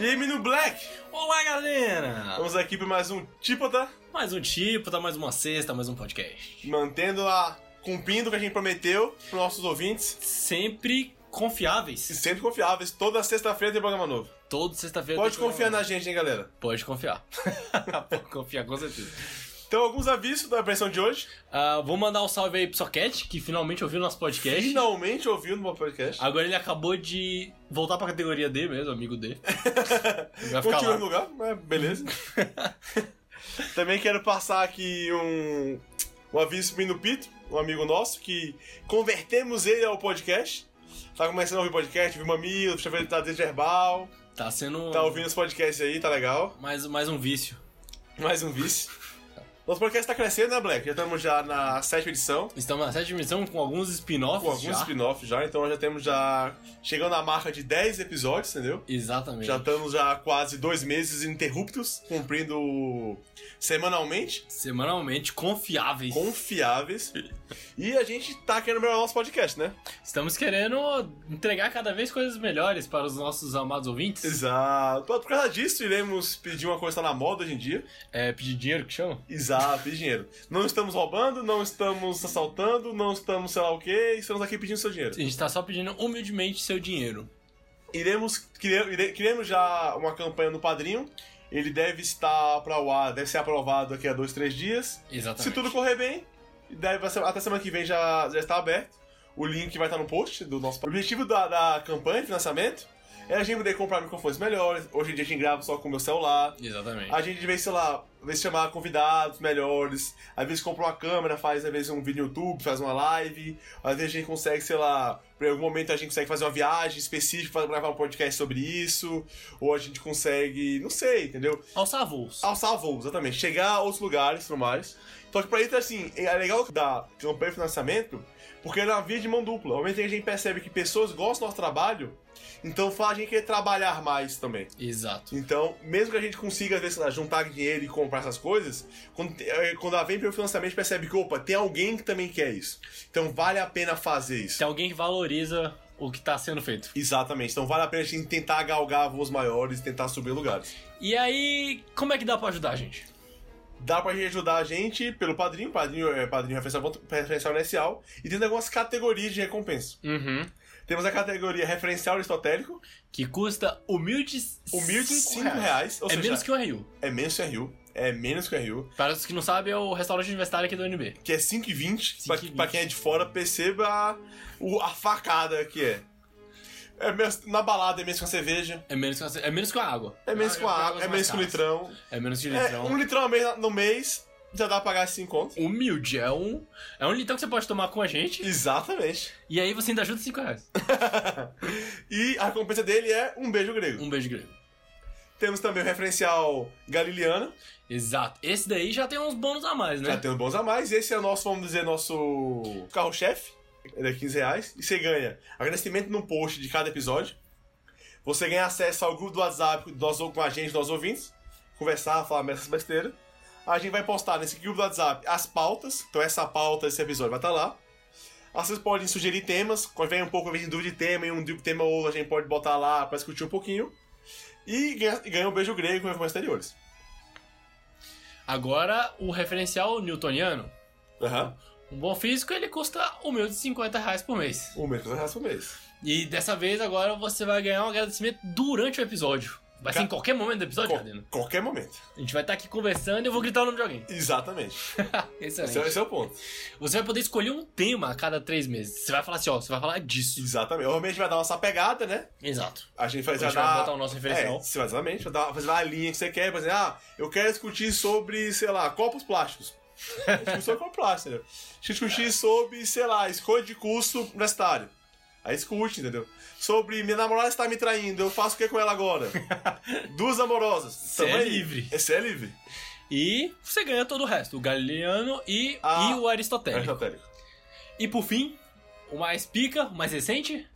E aí, Menino Black? Olá, galera! Vamos aqui para mais um Típota, Mais um tipo, tá mais uma sexta, mais um podcast. mantendo a. cumprindo o que a gente prometeu para nossos ouvintes. Sempre confiáveis. E sempre confiáveis. Toda sexta-feira tem programa novo. Toda sexta-feira. Pode tem confiar na gente, hein, galera? Pode confiar. Pode confiar, com certeza. Então, alguns avisos da versão de hoje. Ah, vou mandar um salve aí pro Socket, que finalmente ouviu nosso podcast. Finalmente ouviu no meu podcast. Agora ele acabou de voltar pra categoria D mesmo, amigo D. Vai ficar lá. no lugar, mas beleza. Também quero passar aqui um, um aviso pro Menino Pito, um amigo nosso, que convertemos ele ao podcast. Tá começando a ouvir podcast, viu Mamilo, deixa eu ver ele tá desde verbal. Tá sendo Tá ouvindo os podcasts aí, tá legal. mais, mais um vício. Mais um vice. Nosso podcast tá crescendo, né, Black? Já estamos já na sétima edição, Estamos na sétima edição com alguns spin-offs com alguns spin-offs já, então já temos já chegando à marca de 10 episódios, entendeu? Exatamente. Já estamos já quase dois meses ininterruptos, cumprindo semanalmente, Semanalmente confiáveis. confiáveis. E a gente tá querendo melhorar o nosso podcast, né? Estamos querendo entregar cada vez coisas melhores para os nossos amados ouvintes. Exato. Por causa disso, iremos pedir uma coisa que tá na moda hoje em dia. É pedir dinheiro que chama? Exato, pedir dinheiro. Não estamos roubando, não estamos assaltando, não estamos sei lá o que, estamos aqui pedindo seu dinheiro. A gente tá só pedindo humildemente seu dinheiro. Iremos, queremos já uma campanha no Padrinho. Ele deve estar para o ar, deve ser aprovado daqui a dois, três dias. Exatamente. Se tudo correr bem, deve, até semana que vem já, já está aberto. O link vai estar no post do nosso. O objetivo da, da campanha de financiamento a gente poder comprar microfones melhores. Hoje em dia a gente grava só com o meu celular. Exatamente. A gente, vez, sei lá, às vezes chamar convidados melhores, às vezes compra uma câmera, faz às vezes um vídeo no YouTube, faz uma live, às vezes a gente consegue, sei lá, por algum momento a gente consegue fazer uma viagem específica para gravar um podcast sobre isso, ou a gente consegue, não sei, entendeu? Alçar voos. Alçar voo, exatamente, chegar a outros lugares e tudo mais. Só que pra isso, assim, é legal da campanha de financiamento, porque é uma via de mão dupla. Ao momento que a gente percebe que pessoas gostam do nosso trabalho, então faz a gente querer trabalhar mais também. Exato. Então, mesmo que a gente consiga, às vezes, lá, juntar dinheiro e comprar essas coisas, quando, eh, quando ela vem pelo financiamento, a gente percebe que, opa, tem alguém que também quer isso. Então, vale a pena fazer isso. Tem alguém que valoriza o que tá sendo feito. Exatamente. Então, vale a pena a gente tentar galgar voos maiores e tentar subir lugares. E aí, como é que dá pra ajudar a gente? Dá pra ajudar a gente pelo padrinho, padrinho é padrinho referencial, referencial inicial, e tem algumas categorias de recompensa. Uhum. Temos a categoria referencial aristotélico, Que custa humildes humilde cinco 5 reais. Ou é seja, menos que um RU. é menos que RU. É menos que RU. Para os que não sabem, é o restaurante universitário aqui do UNB. que é 5,20. Pra, 5,20. pra quem é de fora, perceba o- a facada que é. É menos- na balada é menos que uma cerveja. É menos que, uma- é menos que uma água. É menos Ah, que uma água. É menos que um litrão. É menos que um É, litrão. um litrão no mês, no mês já dá pra pagar 5 contos. Humilde, é um, é um litrão que você pode tomar com a gente. Exatamente. E aí você ainda ajuda 5 reais. e a recompensa dele é um beijo grego. Um beijo grego. Temos também o referencial Galiliano. Exato. Esse daí já tem uns bônus a mais, né? Já tem os bons a mais. Esse é o nosso, vamos dizer, nosso carro-chefe. É 15 reais. E você ganha agradecimento no post de cada episódio. Você ganha acesso ao grupo do WhatsApp nós, com a gente, nós ouvintes. Conversar, falar essas besteiras. A gente vai postar nesse grupo do WhatsApp as pautas. Então essa pauta, esse episódio vai estar lá. Vocês podem sugerir temas. Quando vem um pouco de dúvida de tema e um tema ou outro, a gente pode botar lá pra discutir um pouquinho. E ganha, ganha um beijo grego com exteriores. Agora, o referencial newtoniano. Aham. Um bom físico, ele custa humilde 50 reais por mês. Um mês, reais por mês. E dessa vez, agora, você vai ganhar um agradecimento durante o episódio. Vai ser Ca- em qualquer momento do episódio, Jardino. qualquer momento. A gente vai estar aqui conversando e eu vou gritar o nome de alguém. Exatamente. Excelente. Esse é, esse é o ponto. Você vai poder escolher um tema a cada três meses. Você vai falar assim, ó, você vai falar disso. Exatamente. Obviamente a gente vai dar uma pegada, né? Exato. A gente vai, A gente vai vai dar... botar o nosso referencial. É, exatamente. Vai dar, fazer uma linha que você quer. Por exemplo, ah, eu quero discutir sobre, sei lá, copos plásticos. A sobre copo plástico, entendeu? A discutir sobre, sei lá, escolha de curso universitário. Aí escute, entendeu? Sobre minha namorada está me traindo, eu faço o que com ela agora? Duas amorosas. Cê Tamo é livre. Esse é livre. E você ganha todo o resto. O galileano e, Ah, e o aristotélico. Aristotélico. E por fim, o mais pica, o mais recente,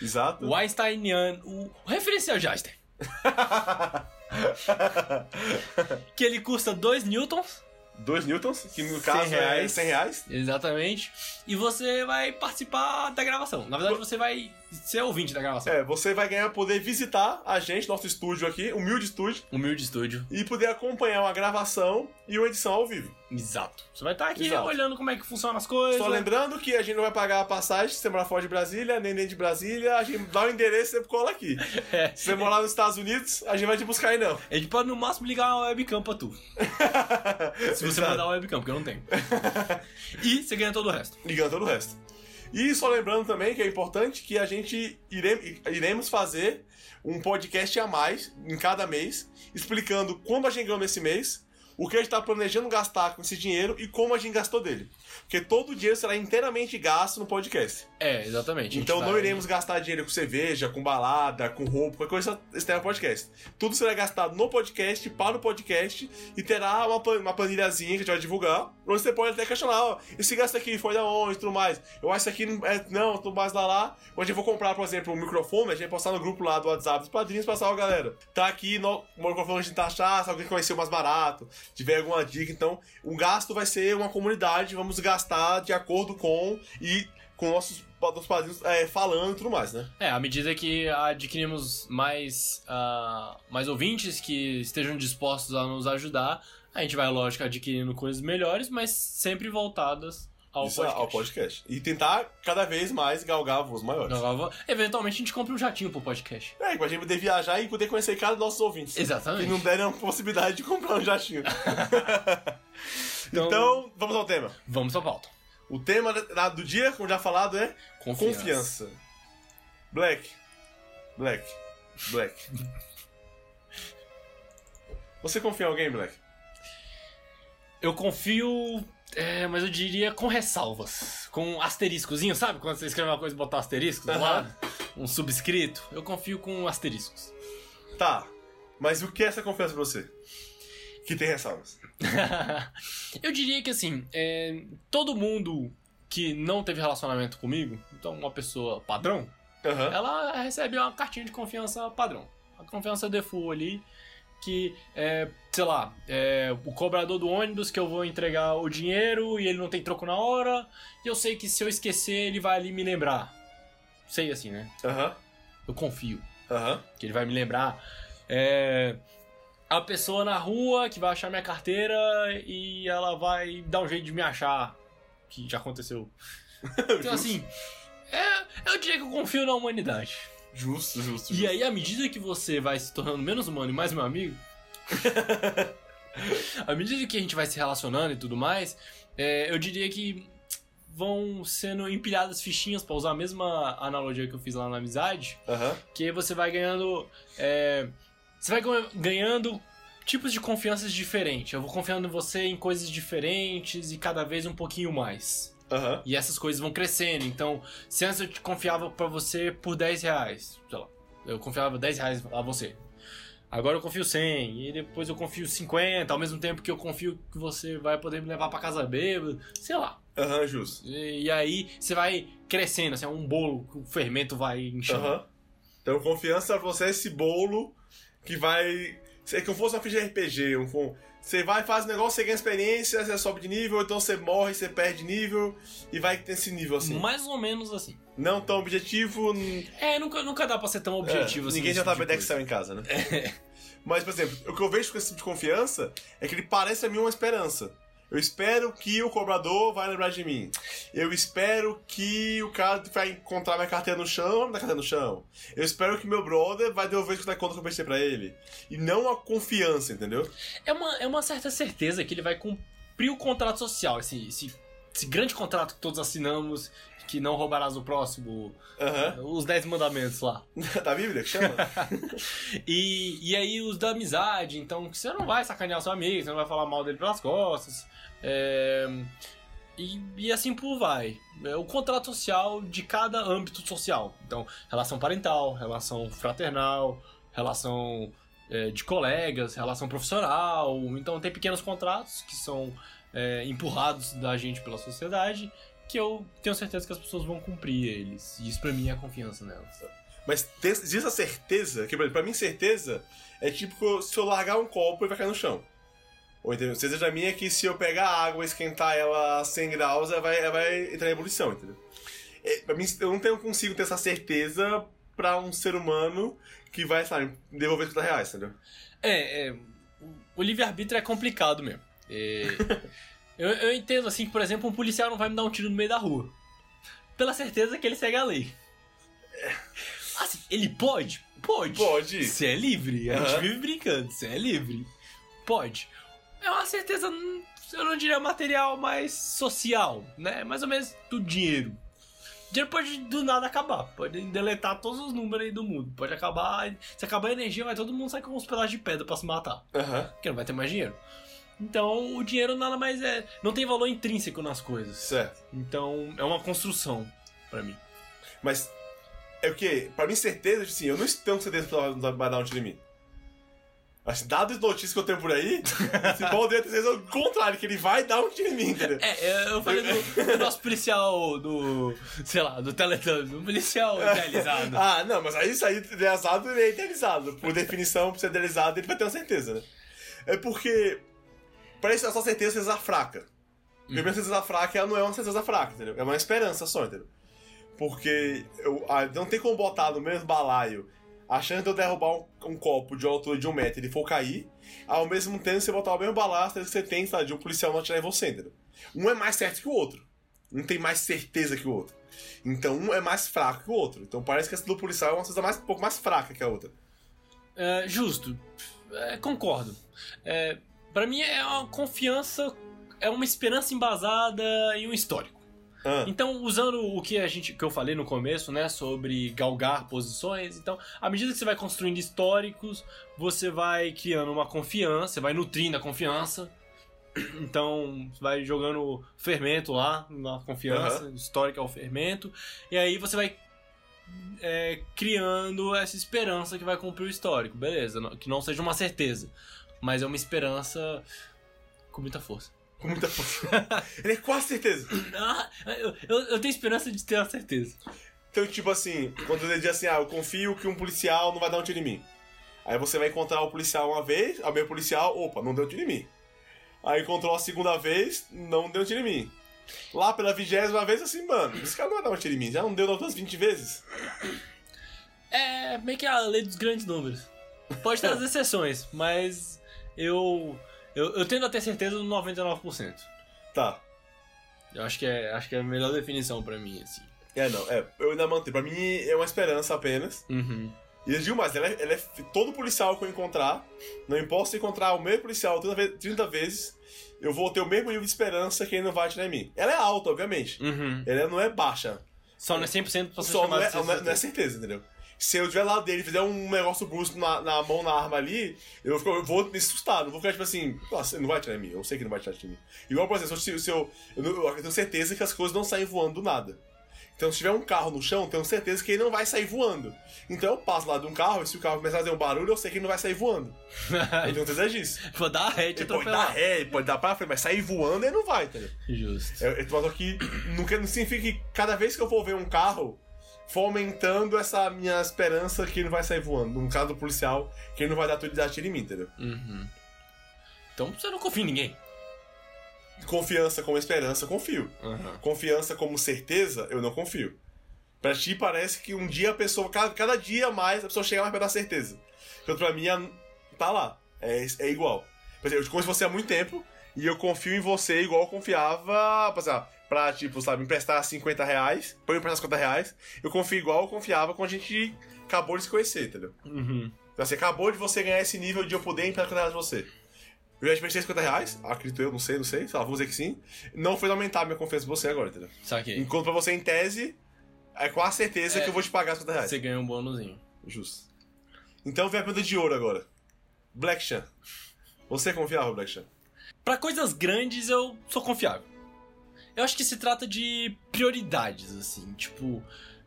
Exato. o Einsteiniano, o o referencial de Einstein. que ele custa 2 newtons. 2 newtons, que no caso reais. é 100 reais. Exatamente. E você vai participar da gravação. Na verdade, você vai ser ouvinte da gravação. É, você vai ganhar poder visitar a gente, nosso estúdio aqui, humilde estúdio, Humilde estúdio. e poder acompanhar uma gravação e uma edição ao vivo. Exato. Você vai estar aqui Exato. olhando como é que funcionam as coisas. Só lembrando que a gente não vai pagar a passagem se você morar fora de Brasília, nem dentro de Brasília, a gente dá o endereço e você cola aqui. É. Se você morar nos Estados Unidos, a gente vai te buscar aí não. A gente pode no máximo ligar uma webcam pra tu. Se você Exato. mandar uma webcam, porque eu não tenho. e você ganha todo o resto. ligando todo o resto. E só lembrando também que é importante que a gente ire- iremos fazer um podcast a mais em cada mês, explicando como a gente ganhou nesse mês, o que a gente está planejando gastar com esse dinheiro e como a gente gastou dele. Porque todo o dinheiro será inteiramente gasto no podcast. É, exatamente. Então não vai- iremos gastar dinheiro com cerveja, com balada, com roupa, qualquer coisa externa ao podcast. Tudo será gastado no podcast, para o podcast, e terá uma, uma planilhazinha que a gente vai divulgar, onde você pode até questionar, ó, esse gasto aqui foi da onde, tudo mais. Eu acho que aqui não é, não, tudo mais lá lá. Onde eu vou comprar, por exemplo, um microfone, a gente vai postar no grupo lá do WhatsApp dos padrinhos, passar, ó, galera, tá aqui no, o microfone a gente tá achar, se alguém conhecer o mais barato, tiver alguma dica, então, o gasto vai ser uma comunidade, vamos gastar de acordo com e com nossos, nossos padrinhos é, falando e tudo mais, né? É, à medida que adquirimos mais, ah, mais ouvintes que estejam dispostos a nos ajudar, a gente vai, lógico, adquirindo coisas melhores, mas sempre voltadas ao Isso podcast. ao podcast. E tentar cada vez mais galgar voos maiores. Vou- Eventualmente a gente compra um jatinho pro podcast. É, pra gente poder viajar e poder conhecer cada um dos nossos ouvintes. Exatamente. Que não deram a possibilidade de comprar um jatinho. Então- então, vamos ao tema. Vamos pra pauta. O tema do dia, como já falado, é Confiança. confiança. Black. Black. Black. Você confia em alguém, Black? Eu confio, é, mas eu diria com ressalvas. Com asteriscozinho, sabe? Quando você escreve uma coisa e botar asterisco do Aham. lado? Um subscrito. Eu confio com asteriscos. Tá. Mas o que é essa confiança pra você? Que tem ressalvas. eu diria que assim, é, todo mundo que não teve relacionamento comigo, então uma pessoa padrão, Aham. ela recebe uma cartinha de confiança padrão. A confiança default ali, que é, sei lá, é, o cobrador do ônibus que eu vou entregar o dinheiro e ele não tem troco na hora, e eu sei que se eu esquecer ele vai ali me lembrar. Sei assim, né? Aham. Eu confio Aham. que ele vai me lembrar. É, a pessoa na rua que vai achar minha carteira e ela vai dar um jeito de me achar. Que já aconteceu. Então, assim, é, eu diria que eu confio na humanidade. Justo, justo. E aí, à medida que você vai se tornando menos humano e mais meu amigo, à medida que a gente vai se relacionando e tudo mais, é, eu diria que vão sendo empilhadas fichinhas, pra usar a mesma analogia que eu fiz lá na amizade, Aham. que você vai ganhando. é, você vai gan- ganhando tipos de confianças diferentes. Eu vou confiando em você em coisas diferentes e cada vez um pouquinho mais. Aham. E essas coisas vão crescendo. Então, se antes eu te confiava pra você por 10 reais, sei lá, eu confiava 10 reais a você. Agora eu confio 100, e depois eu confio 50, ao mesmo tempo que eu confio que você vai poder me levar pra casa bêbado, sei lá. Aham, justo. E, e aí você vai crescendo, assim, é um bolo que o fermento vai enchendo. Aham. Então, confiança pra você é esse bolo que vai. É como se fosse uma ficha de RPG. Um, um- você vai, faz o negócio, você ganha experiência, você sobe de nível, então você morre, você perde nível e vai nesse nível assim. Mais ou menos assim. Não tão objetivo. É, nunca, nunca dá pra ser tão objetivo é, assim. Ninguém já tá tipo de Excel em casa, né? Mas, por exemplo, o que eu vejo com esse tipo de confiança é que ele parece a mim uma esperança. Eu espero que o cobrador vai lembrar de mim. Eu espero que o cara vai encontrar minha carteira no chão, minha carteira no chão. Eu espero que meu brother vai devolver a conta que eu prestei pra ele. E não a confiança, entendeu? É uma, é uma certa certeza que ele vai cumprir o contrato social, esse, esse, esse grande contrato que todos assinamos, que não roubarás o próximo, Aham. os 10 mandamentos lá. da Bíblia que chama? E, e aí os da amizade, então que você não vai sacanear o seu amigo, você não vai falar mal dele pelas costas. É, e, e assim por vai. É o contrato social de cada âmbito social. Então, relação parental, relação fraternal, relação é, de colegas, relação profissional. Então tem pequenos contratos que são é, empurrados da gente pela sociedade que eu tenho certeza que as pessoas vão cumprir eles. E isso pra mim é confiança nelas. Mas existe a certeza, que pra mim certeza é tipo se eu largar um copo ele vai cair no chão. Ou entendeu? Certeza pra mim é que se eu pegar água e esquentar ela a 100 graus, ela vai, ela vai entrar em ebulição, entendeu? é, pra mim, eu não tenho, consigo ter essa certeza pra um ser humano que vai, sabe, devolver 50 reais, entendeu? É, é o livre-arbítrio é complicado mesmo. É, eu, eu entendo, assim, que, por exemplo, um policial não vai me dar um tiro no meio da rua. Pela certeza que ele segue a lei. Assim, ele pode? Pode. Pode. Você é livre. A gente vive brincando. Você é livre. Pode. É uma certeza, hum, eu não diria material, mas social, né? Mais ou menos do dinheiro. O dinheiro pode do nada acabar. Pode deletar todos os números aí do mundo. Pode acabar. Se acabar a energia, vai todo mundo sair com uns pedaços de pedra pra se matar. Aham. Porque não vai ter mais dinheiro. Então, o dinheiro nada mais é. Não tem valor intrínseco nas coisas. Certo. Então, é uma construção pra mim. Mas é o quê? Pra mim, certeza, assim, eu não tenho certeza que vai dar um tiro as notícias que eu tenho por aí, se pode ter certeza ao contrário, que ele vai dar um tiro em mim, entendeu? É, eu falei do, do nosso policial do. sei lá, do Teletubbies, um policial idealizado. Ah, não, mas aí isso aí, idealizado, ele é idealizado. Por definição, por ser idealizado, ele vai ter uma certeza, né? É porque, pra isso, essa certeza é certeza fraca. Porque a certeza fraca, ela não é uma certeza fraca, entendeu? É uma esperança só, entendeu? Porque eu, ah, não tem como botar no mesmo balaio a chance de eu derrubar um, um copo de altura de um metro e ele for cair, ao mesmo tempo você botar o mesmo balaço que você tem, sabe, de um policial não atirar em você, entendeu? Um é mais certo que o outro. Um tem mais certeza que o outro. Então um é mais fraco que o outro. Então parece que essa do policial é uma coisa mais, um pouco mais fraca que a outra. É, justo. É, concordo. É, para mim é uma confiança, é uma esperança embasada em um histórico. Ah, Então, usando o que a gente que eu falei no começo, né, sobre galgar posições, então, à medida que você vai construindo históricos, você vai criando uma confiança, você vai nutrindo a confiança. Então, vai jogando fermento lá na confiança, histórica é o fermento, e aí você vai é, criando essa esperança que vai cumprir o histórico, beleza? Que não seja uma certeza, mas é uma esperança com muita força. Com muita força. ele é quase certeza. Ah, eu, eu, eu tenho esperança de ter a certeza. Então, tipo assim, quando ele diz assim, ah, eu confio que um policial não vai dar um tiro em mim. Aí você vai encontrar o policial uma vez, a minha policial, opa, não deu tiro em mim. Aí encontrou a segunda vez, não deu tiro em mim. Lá pela vigésima vez, assim, mano, esse cara não vai dar um tiro em mim, já não deu das outras 20 vezes. É meio que a lei dos grandes números. Pode ter as exceções, mas eu, eu, eu tendo a ter certeza no 99%. Tá. Eu acho que é, acho que é a melhor definição pra mim, assim. É, não, é, eu ainda mantenho. Pra mim é uma esperança apenas. Uhum. E eu digo mais, ela é, ela é todo policial que eu encontrar, não importa se encontrar o mesmo policial 30, ve- 30 vezes, eu vou ter o mesmo nível de esperança que ele não vai atirar em mim. Ela é alta, obviamente. Uhum. Ela não é baixa. Só não é 100% pra ser Só não é, não, é, não é certeza, entendeu? Se eu tiver lá dele e fizer um negócio brusco na, na mão, na arma ali, eu, fico- eu vou me assustar. Não vou ficar tipo assim, nossa, ele não vai atirar em mim. Eu sei que não vai atirar em mim. Igual, por exemplo, se eu, se eu, eu, eu tenho certeza que as coisas não saem voando do nada. Então, se tiver um carro no chão, eu tenho certeza que ele não vai sair voando. Então, eu passo lá de um carro e se o carro começar a fazer um barulho, eu sei que ele não vai sair voando. Eu tenho certeza disso. Vou dar ré Ele pode dar ré, pode dar pra frente, mas sair voando ele não vai, entendeu? Justo. Eu, eu tô que não, quer- não significa que cada vez que eu for ver um carro, for aumentando essa minha esperança que ele não vai sair voando. No caso do policial, que ele não vai dar tudo de dar tiro em mim, entendeu? Uhum. Então você não confia em ninguém. Confiança como esperança, confio. Uhum. Confiança como certeza, eu não confio. Pra ti parece que um dia a pessoa, cada, cada dia mais, a pessoa chega mais perto da certeza. Então pra mim, tá lá. É, é igual. Por exemplo, eu te conheço você há muito tempo e eu confio em você igual eu confiava, por exemplo, pra, tipo, sabe, emprestar 50 reais, pra eu emprestar 50 reais, eu confio igual eu confiava quando a gente acabou de se conhecer, entendeu? Uhum. Então, assim, acabou de você ganhar esse nível de eu poder emprestar 50 reais pra você. Eu já te emprestei 50 reais, acredito eu, não sei, não sei, sei lá, vamos dizer que sim. Não foi aumentar a minha confiança em você agora, entendeu? Saquei. Enquanto pra você, em tese, é quase certeza É. que eu vou te pagar 50 reais. Você ganha um bônusinho. Justo. Então vem a pergunta de ouro agora. Black Chan. Você confiava, Black Chan? Pra coisas grandes eu sou confiável. Eu acho que se trata de prioridades, assim, tipo.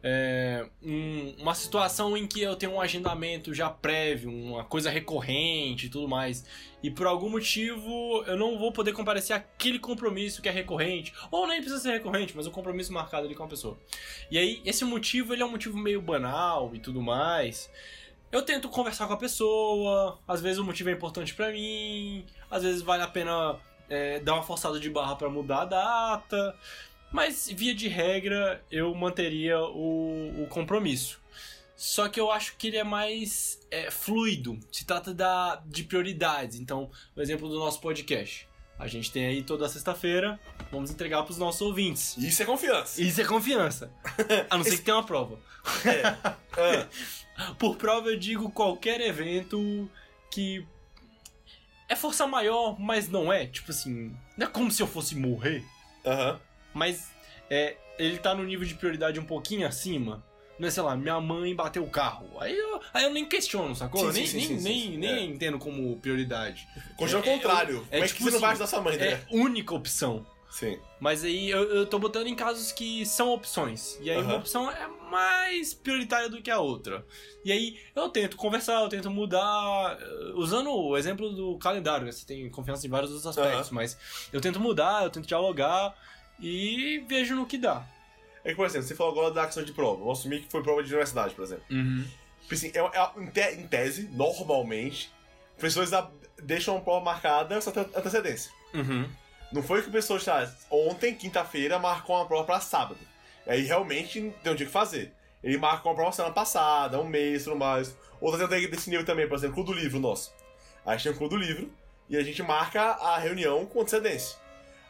é, um- uma situação em que eu tenho um agendamento já prévio, uma coisa recorrente e tudo mais, e por algum motivo eu não vou poder comparecer àquele compromisso que é recorrente, ou nem precisa ser recorrente, mas um compromisso marcado ali com a pessoa. E aí, esse motivo, ele é um motivo meio banal e tudo mais. Eu tento conversar com a pessoa, às vezes o motivo é importante pra mim, às vezes vale a pena é, dar uma forçada de barra pra mudar a data. Mas, via de regra, eu manteria o, o compromisso. Só que eu acho que ele é mais é, fluido. Se trata da, de prioridades. Então, o exemplo do nosso podcast. A gente tem aí toda sexta-feira, vamos entregar para os nossos ouvintes. Isso é confiança. Isso é confiança. A não ser que tenha uma prova. É. Ah, Por prova eu digo qualquer evento que é força maior, mas não é. Tipo assim, não é como se eu fosse morrer, Aham. mas é, ele tá no nível de prioridade um pouquinho acima. Não é, sei lá, minha mãe bateu o carro. Aí eu, aí eu nem questiono, sacou? Sim, Eu nem, sim, nem, sim, nem, nem É. entendo como prioridade. Continua ao É, contrário. é Como é que tipo você não assim, bate da sua mãe, né? É única opção. Sim. Mas aí eu, eu tô botando em casos que são opções. E aí uma Aham. opção é mais prioritária do que a outra. E aí eu tento conversar, eu tento mudar. eh, Usando o exemplo do calendário, né? Você tem confiança em vários outros aspectos, mas eu tento mudar, eu tento dialogar e vejo no que dá. É que, por exemplo, você falou agora da questão de prova. Vamos assumir que foi prova de universidade, por exemplo. Tipo assim, é, é- em, te- em tese, normalmente, professores a- deixam a prova marcada essa ante- antecedência. Uhum. Não foi que o tá, ontem, quinta-feira, marcou uma prova pra sábado. Aí realmente tem um dia que fazer. Ele marcou uma prova semana passada, um mês tudo mais. Outra tem desse nível também, por exemplo, clube do livro nosso. Aí tem o clube do livro e a gente marca a reunião com antecedência.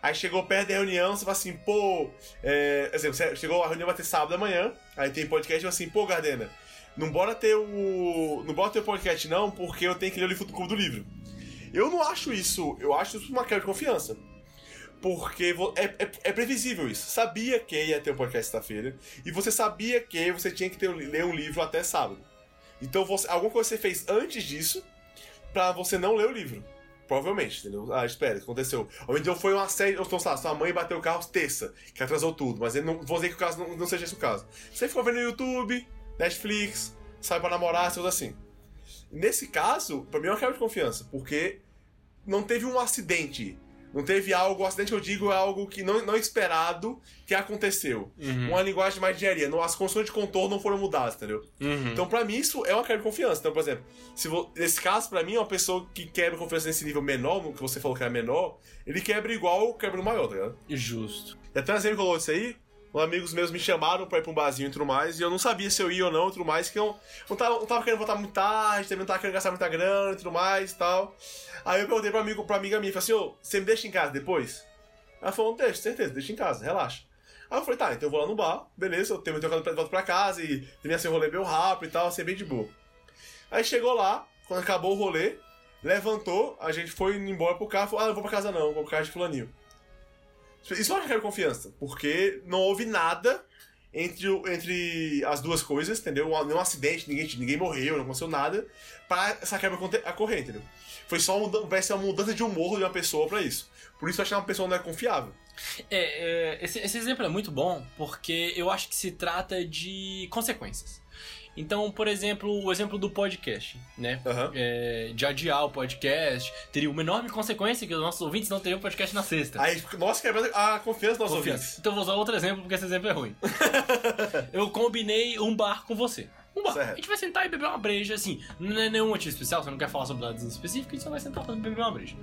Aí chegou perto da reunião, você fala assim, pô. É, exemplo, chegou a reunião vai ter sábado amanhã, aí tem podcast e fala assim, pô, Gardena, não bora ter o. Não bora ter o podcast, não, porque eu tenho que ler o livro do clube do livro. Eu não acho isso, eu acho isso uma quebra de confiança. Porque é, é, é previsível isso. Sabia que ia ter um podcast sexta-feira. E você sabia que você tinha que ter, ler um livro até sábado. Então você, alguma coisa você fez antes disso pra você não ler o livro. Provavelmente, entendeu? Ah, espera, aconteceu. Ou então foi uma série. Ou então, sei lá, sua mãe bateu o carro terça, que atrasou tudo. Mas não, vou dizer que o caso não, não seja esse o caso. Você ficou vendo no YouTube, Netflix, sai pra namorar, coisas assim. Nesse caso, pra mim é uma quebra de confiança, porque não teve um acidente. Não teve algo, o acidente eu digo é algo que não, não esperado que aconteceu. Uhum. Uma linguagem mais de engenharia. Não, as condições de contorno não foram mudadas, entendeu? Uhum. Então, pra mim, isso é uma quebra de confiança. Então, por exemplo, se vo... nesse caso, pra mim, uma pessoa que quebra confiança nesse nível menor, no que você falou que era menor, ele quebra igual quebra no maior, tá ligado? Justo. E até exemplo que rolou disso aí, amigos meus me chamaram pra ir pra um barzinho e tudo mais, e eu não sabia se eu ia ou não e tudo mais, que eu não tava, não tava querendo voltar muito tarde, também não tava querendo gastar muita grana e tudo mais e tal. Aí eu perguntei pra, amigo, pra amiga minha, falei assim, ô, você me deixa em casa depois? Ela falou, não deixa, certeza, deixa em casa, relaxa. Aí eu falei, tá, então eu vou lá no bar, beleza, eu tenho meu carro de volta pra casa e terminei assim o rolê meio rápido e tal, assim, bem de boa. Aí chegou lá, quando acabou o rolê, levantou, a gente foi embora pro carro, falou, ah, não vou pra casa não, vou pra casa de fulaninho. Isso acho que era confiança, porque não houve nada entre, entre as duas coisas, entendeu? Nenhum acidente, ninguém, ninguém morreu, não aconteceu nada, pra essa quebra ocorrer, entendeu? Foi só vai ser uma mudança de humor de uma pessoa pra isso. Por isso eu acho que uma pessoa não é confiável. É, é, esse, esse exemplo é muito bom porque eu acho que se trata de consequências. Então, por exemplo, o exemplo do podcast, né? Aham. É, de adiar o podcast teria uma enorme consequência que os nossos ouvintes não teriam podcast na sexta. Aí, nós quebramos a confiança dos nossos Confiança. ouvintes. Então eu vou usar outro exemplo porque esse exemplo é ruim. eu combinei um bar com você. Um bar. Certo. A gente vai sentar e beber uma breja, assim. Não é nenhum motivo especial, você não quer falar sobre nada específico, a gente só vai sentar e beber uma breja.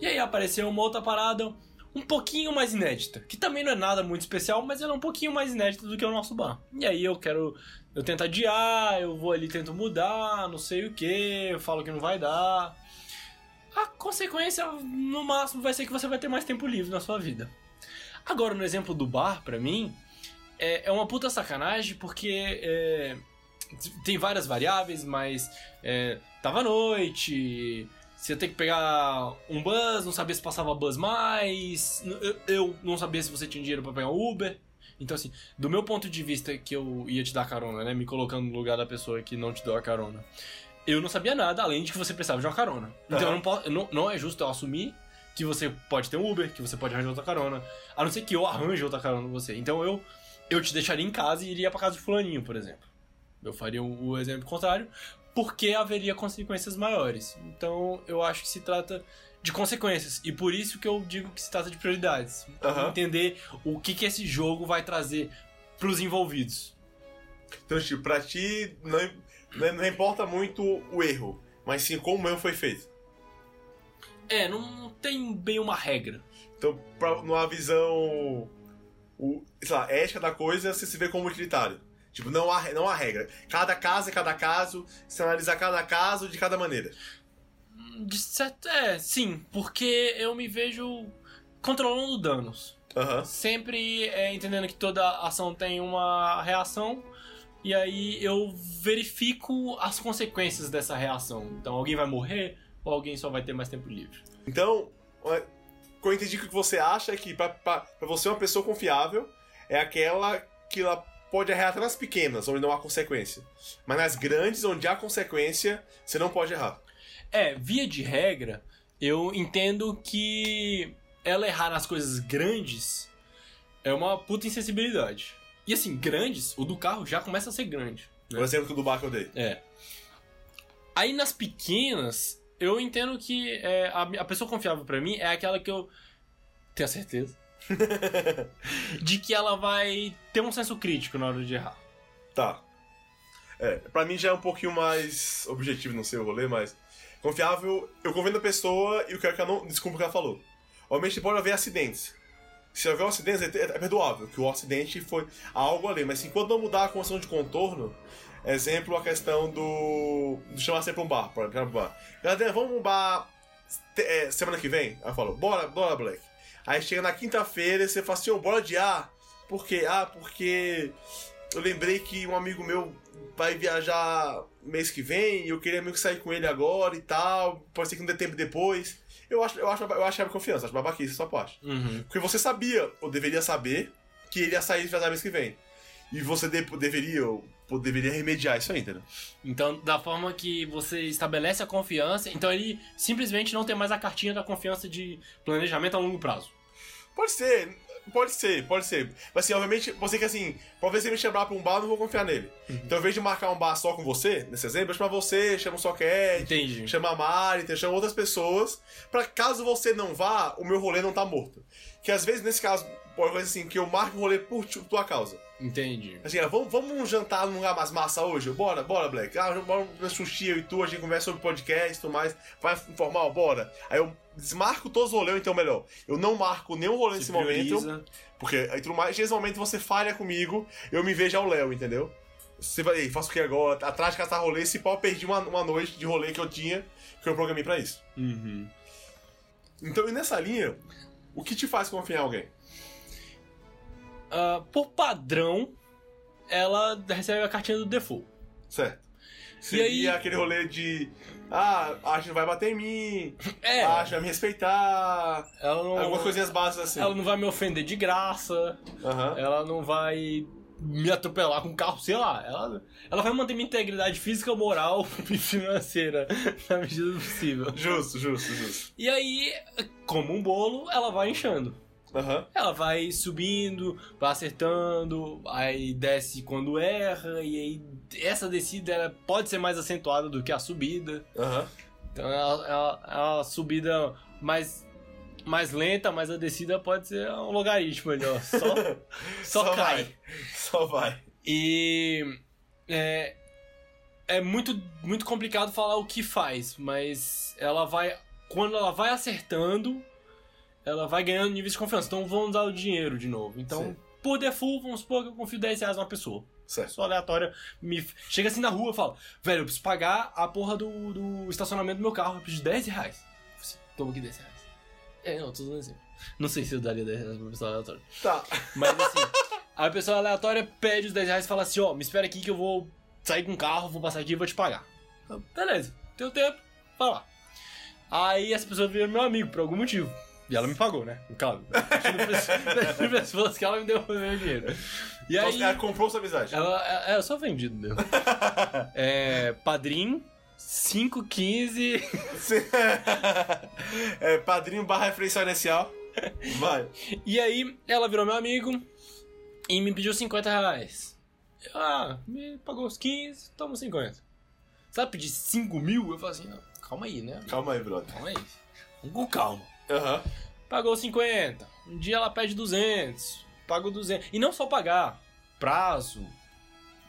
E aí apareceu uma outra parada um pouquinho mais inédita, que também não é nada muito especial, mas ela é um pouquinho mais inédita do que o nosso bar. E aí eu quero, eu tento adiar, eu vou ali tento mudar, não sei o que, eu falo que não vai dar. A consequência, no máximo, vai ser que você vai ter mais tempo livre na sua vida. Agora, no exemplo do bar, pra mim, é, é uma puta sacanagem porque é, tem várias variáveis, mas é, tava noite, você tem que pegar um bus, não sabia se passava bus mais, eu, eu não sabia se você tinha dinheiro pra pegar um Uber. Então, assim, do meu ponto de vista que eu ia te dar carona, né? Me colocando no lugar da pessoa que não te deu a carona. Eu não sabia nada, além de que você precisava de uma carona. Então, Aham. eu não, posso, não, não é justo eu assumir que você pode ter um Uber, que você pode arranjar outra carona. A não ser que eu arranje outra carona com você. Então, eu, eu te deixaria em casa e iria pra casa de fulaninho, por exemplo. Eu faria o, o exemplo contrário, porque haveria consequências maiores. Então, eu acho que se trata de consequências. E por isso que eu digo que se trata de prioridades. Aham. entender o que, que esse jogo vai trazer pros envolvidos. Então, tipo, pra ti, não, não, importa muito o erro, mas sim como o erro foi feito. É, não tem bem uma regra. Então, pra, numa visão o, sei lá, ética da coisa você se vê como utilitário. Tipo, não há, não há regra. Cada caso é cada caso, você analisa cada caso de cada maneira. De certo, é, sim, porque eu me vejo controlando danos. Aham. Sempre é, entendendo que toda ação tem uma reação. E aí eu verifico as consequências dessa reação. Então alguém vai morrer ou alguém só vai ter mais tempo livre. Então, é, eu entendi que o que você acha é que pra, pra, pra você uma pessoa confiável é aquela que ela pode errar até nas pequenas, onde não há consequência. Mas nas grandes, onde há consequência, você não pode errar. É, via de regra, eu entendo que ela errar nas coisas grandes é uma puta insensibilidade. E assim, grandes, o do carro já começa a ser grande. né? O exemplo que o do bar que eu dei. É. Aí nas pequenas, eu entendo que é, a, a pessoa confiável pra mim é aquela que eu tenho a certeza de que ela vai ter um senso crítico na hora de errar. Tá. É, pra mim já é um pouquinho mais objetivo, não sei o rolê, mas. Confiável, eu confio na pessoa e eu quero que ela não desculpe o que ela falou. Obviamente pode haver acidentes. Se houver um acidente, é é perdoável, que o acidente foi algo ali, mas enquanto não mudar a condição de contorno, exemplo a questão do. do chamar sempre um bar, exemplo, um bar. Galera, vamos um bar é, semana que vem? Aí eu falo, bora, bora, Black. Aí chega na quinta-feira e você fala assim, ô, bora adiar. Por quê? Ah, porque eu lembrei que um amigo meu vai viajar mês que vem e eu queria meio que sair com ele agora e tal. Pode ser que não dê tempo depois. Eu acho, eu acho, eu acho que é confiança, acho babaquice essa parte. Uhum. Porque você sabia, ou deveria saber, que ele ia sair e viajar mês que vem. E você de- deveria, ou deveria remediar isso aí, entendeu? Então, da forma que você estabelece a confiança, então ele simplesmente não tem mais a cartinha da confiança de planejamento a longo prazo. Pode ser, pode ser, pode ser. Mas assim, obviamente, você que assim, se ele me chamar pra um bar, eu não vou confiar nele. Então, ao invés de marcar um bar só com você, nesse exemplo, eu chamo você, chamo o Socket, Entendi. chama a Mari, chama outras pessoas, pra caso você não vá, o meu rolê não tá morto. Que às vezes, nesse caso, pode acontecer assim, que eu marco um rolê por tu- tua causa. Entendi. Assim, ah, vamos, vamos jantar num lugar mais massa hoje? Bora, bora, Black. Ah, bora comer sushi, eu e tu, a gente conversa sobre podcast e tudo mais. Vai informal, bora. Aí eu desmarco todos os rolês, então melhor. Eu não marco nenhum rolê nesse Se momento, prioriza. porque aí tudo mais, nesse momento você falha comigo, eu me vejo ao Léo, entendeu? Você vai, faço o que agora? Atrás de caçar rolê, se pau, perdi uma, uma noite de rolê que eu tinha, que eu programei pra isso. Uhum. Então, e nessa linha, o que te faz confiar em alguém? Ah, por padrão, ela recebe a cartinha do default. Certo. Seria aí- aquele rolê de. Ah, a gente não vai bater em mim. É, Ah, a gente vai me respeitar. ela não, Algumas coisinhas básicas assim. ela não vai me ofender de graça, Aham. ela não vai me atropelar com um carro, sei lá. Ela, ela vai manter minha integridade física, moral e financeira na medida do possível. Justo, justo, justo. E aí, como um bolo, ela vai inchando. Aham. Ela vai subindo, vai acertando, aí desce quando erra, e aí essa descida ela pode ser mais acentuada do que a subida. Aham. Então é uma- subida mais, mais lenta, mas a descida pode ser um logaritmo ali, ó. Só, só, cai. vai. Só vai. E é, é muito, muito complicado falar o que faz, mas ela vai. Quando ela vai acertando, ela vai ganhando níveis de confiança. Então vamos dar o dinheiro de novo. Então, Sim. por default, vamos supor que eu confio 10 reais numa pessoa. Certo. Pessoa aleatória me chega assim na rua e fala: Velho, eu preciso pagar a porra do, do estacionamento do meu carro, eu preciso de 10 reais. Assim, Toma aqui 10 reais. É, não, tô dando exemplo. Não sei se eu daria 10 reais pra uma pessoa aleatória. Tá. Mas assim, a pessoa aleatória pede os 10 reais e fala assim, ó, me espera aqui que eu vou sair com o carro, vou passar aqui e vou te pagar. Eu, Beleza, teu tempo, vai lá. Aí essa pessoa vira meu amigo por algum motivo. E ela me pagou, né? Claro. Deixando pessoas que ela me deu o meu dinheiro. E Então, aí. ela comprou sua amizade. Ela, é, é só vendido mesmo. é. Padrim 515. Sim. é, padrinho barra referência inicial. Vai. E aí, ela virou meu amigo e me pediu 50 reais. Eu, ah, me pagou os 15, toma 50. Sabe pedir 5 mil? Eu falei assim, não, calma aí, né? Calma aí, brother. Calma aí. Com calma. Aham. Pagou 50. Um dia ela pede 200. Pago 200. E não só pagar. Prazo.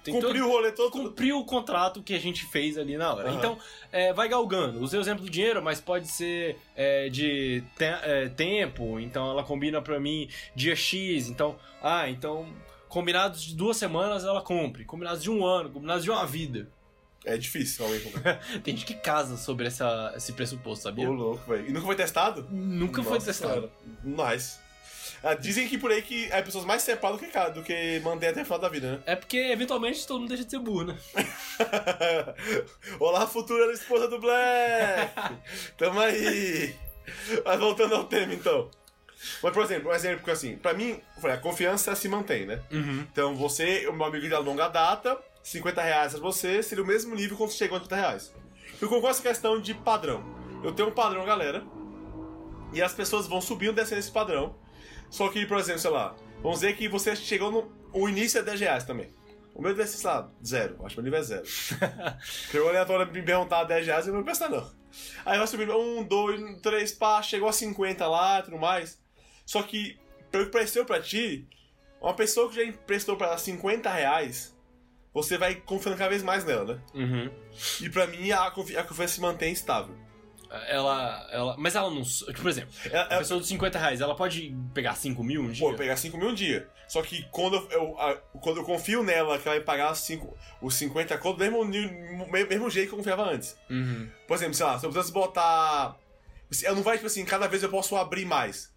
tem Cumprir todo- o rolê todo. cumprir o contrato que a gente fez ali na hora. Aham. Então, é, vai galgando. Usei o exemplo do dinheiro, mas pode ser é, de te- é, tempo. Então, ela combina pra mim dia X. Então, ah, então, combinados de duas semanas ela cumpre. Combinados de um ano, combinados de uma vida. É difícil alguém comprar. Tem gente que casa sobre essa, esse pressuposto, sabia? Ô, louco, velho. E nunca foi testado? Nunca foi Nossa testado. senhora. Nice. Ah, dizem que por aí que as pessoas mais se separam do que, do que mantém até o final da vida, né? É porque, eventualmente, todo mundo deixa de ser burro, né? Olá, futura esposa do Black! Tamo aí! Mas voltando ao tema, então. Mas, por exemplo, um exemplo assim, pra mim, a confiança se mantém, né? Uhum. Então, você, o meu amigo de longa data, 50 reais pra você, seria o mesmo nível quando você chegou a 50 reais. Eu concordo com essa questão de padrão. Eu tenho um padrão, galera, e as pessoas vão subindo e descendo esse padrão. Só que, por exemplo, sei lá, vamos dizer que você chegou no. O início é 10 reais também. O meu deve ser, sei lá, zero. Acho que o meu nível é zero. Chegou aleatório me perguntar 10 reais, eu não vou pensar, não. Aí vai subindo um, dois, três, pá, chegou a 50 lá e tudo mais. Só que, pelo que pareceu pra ti, uma pessoa que já emprestou pra ela 50 reais, você vai confiando cada vez mais nela, né? Uhum. E pra mim, a, confi- a confiança se mantém estável. Ela, ela. Mas ela não. Por exemplo, É, a é, pessoa dos 50 reais, ela pode pegar 5 mil um dia? Pô, pegar 5 mil um dia. Só que quando eu, eu- a- quando eu confio nela que ela vai pagar cinco, os 50 conto, mesmo, mesmo jeito que eu confiava antes. Uhum. Por exemplo, sei lá, se eu precisasse botar. Ela não vai, tipo assim, cada vez eu posso abrir mais.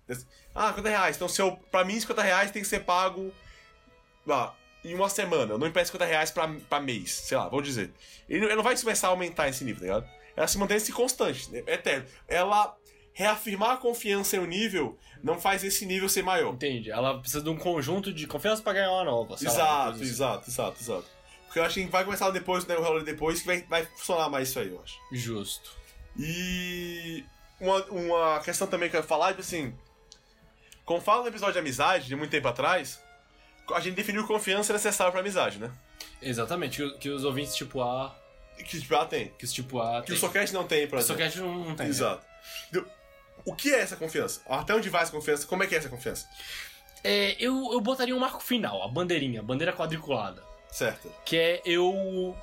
Ah, 50 reais. Então, se eu, pra mim, 50 reais tem que ser pago lá, em uma semana. Eu não empresto 50 reais pra, pra mês, sei lá, vou dizer. Ele, não- vai começar a aumentar esse nível, tá ligado? Ela se mantém esse constante, né? eterno. Ela reafirmar a confiança em um nível não faz esse nível ser maior. Entende? Ela precisa de um conjunto de confiança pra ganhar uma nova. lá, uma Exato, coisa assim. exato, exato, exato. Porque eu acho que vai começar depois, né, o rolê depois, que vai, vai funcionar mais isso aí, eu acho. Justo. E uma, uma questão também que eu ia falar, tipo assim, como fala no episódio de amizade, de muito tempo atrás, a gente definiu confiança é necessária pra amizade, né? Exatamente, que, que os ouvintes tipo A. Que tipo, ela tem. Que os tipo A. Que tem. o Socrates não tem, por O exemplo. Socrates não, não tem. Exato. Então, O que é essa confiança? Até onde vai essa confiança? Como é que é essa confiança? É, eu, eu botaria um marco final, a bandeirinha, a bandeira quadriculada. Certo. Que é eu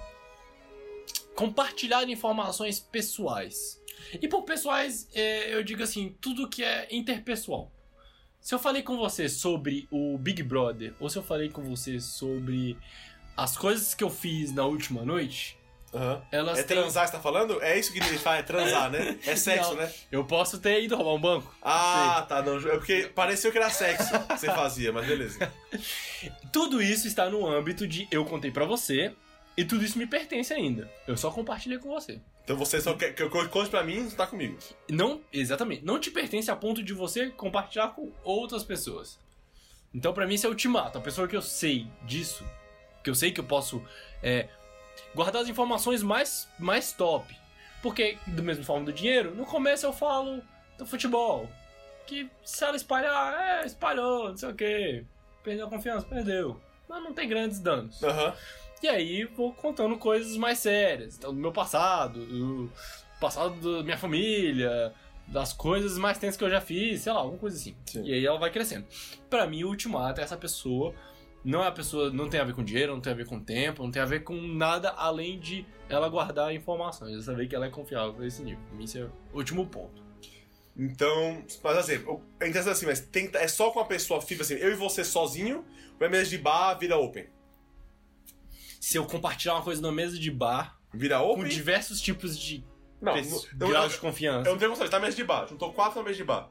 compartilhar informações pessoais. E por pessoais, é, eu digo assim, tudo que é interpessoal. Se eu falei com você sobre o Big Brother, ou se eu falei com você sobre as coisas que eu fiz na última noite, Aham. elas É têm- transar, você tá falando? É isso que gente fala, é transar, né? É sexo, Não. né? Eu posso ter ido roubar um banco. Ah, tá, não. É porque pareceu que era sexo que você fazia, mas beleza. Tudo isso está no âmbito de eu contei pra você e tudo isso me pertence ainda. Eu só compartilhei com você. Então você só quer que eu conte pra mim, você tá comigo. Não, exatamente, não te pertence a ponto de você compartilhar com outras pessoas. Então pra mim isso é ultimato. A pessoa que eu sei disso, que eu sei que eu posso é, guardar as informações mais, mais top. Porque, do mesmo forma do dinheiro, no começo eu falo do futebol. Que se ela espalhar, é, espalhou, não sei o quê. Perdeu a confiança, perdeu. Mas não tem grandes danos. Aham. E aí vou contando coisas mais sérias. Então, do meu passado, do passado da minha família, das coisas mais tensas que eu já fiz, sei lá, alguma coisa assim. Sim. E aí ela vai crescendo. Pra mim, o ultimato é essa pessoa. Não é a pessoa, não tem a ver com dinheiro, não tem a ver com tempo, não tem a ver com nada além de ela guardar informações. Eu saber que ela é confiável a esse nível. Pra mim, esse é o último ponto. Então, mas assim, é interessante assim, mas tem, é só com a pessoa FIFA, assim, eu e você sozinho, ou é mesa de bar, vira open? Se eu compartilhar uma coisa na mesa de bar, Vira com open? diversos tipos de Não, graus eu, de confiança. eu não tenho condições, tá mesa de bar, juntou quatro na mesa de bar.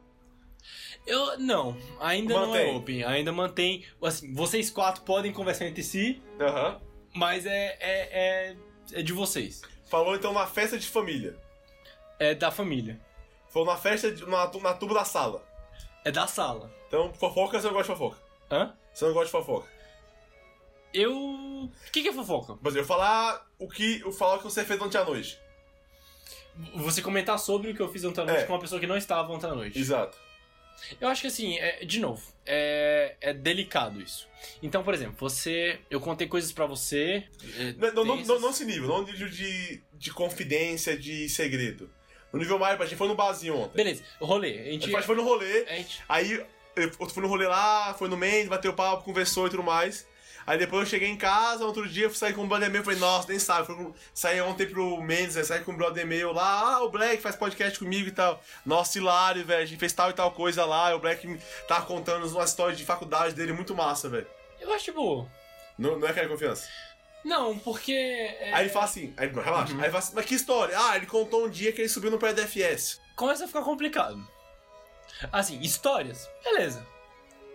Eu não, ainda não é Mantém. open, ainda mantém. Assim, vocês quatro podem conversar entre si, Aham. mas é, é, é, é de vocês. Falou então na festa de família. É da família. Falou na festa, de, na, na tuba da sala. É da sala. Então, fofoca, você não gosta de fofoca. Hã? Você não gosta de fofoca. Eu. O que, que é fofoca? Exemplo, eu falar o que, eu falar o que você fez ontem à noite. Você comentar sobre o que eu fiz ontem à noite É. com uma pessoa que não estava ontem à noite. Exato. Eu acho que assim, é- de novo, é, é delicado isso. Então, por exemplo, você. Eu contei coisas pra você. é, Não, não, não, tensas. não, não esse nível, não nível de, de confidência, de segredo. No nível mais, a gente foi no barzinho ontem. Beleza, rolê. A A gente. gente foi no rolê, gente- aí eu fui no rolê lá, foi no Mendes, bateu papo, conversou e tudo mais. Aí depois eu cheguei em casa, outro dia eu fui sair com o brother meu, falei, nossa, nem sabe. Fui saí ontem pro Mendes, né? Saí com o brother meu lá, ah, o Black faz podcast comigo e tal. Nossa, hilário, velho. A gente fez tal e tal coisa lá. O Black tava contando uma história de faculdade dele muito massa, velho. Eu acho, tipo. Não, não é aquela confiança. Não, porque. é, Aí ele fala assim, aí, relaxa. Aí ele fala assim, mas que história? Ah, ele contou um dia que ele subiu no PDFS. começa a ficar complicado. Assim, histórias, beleza.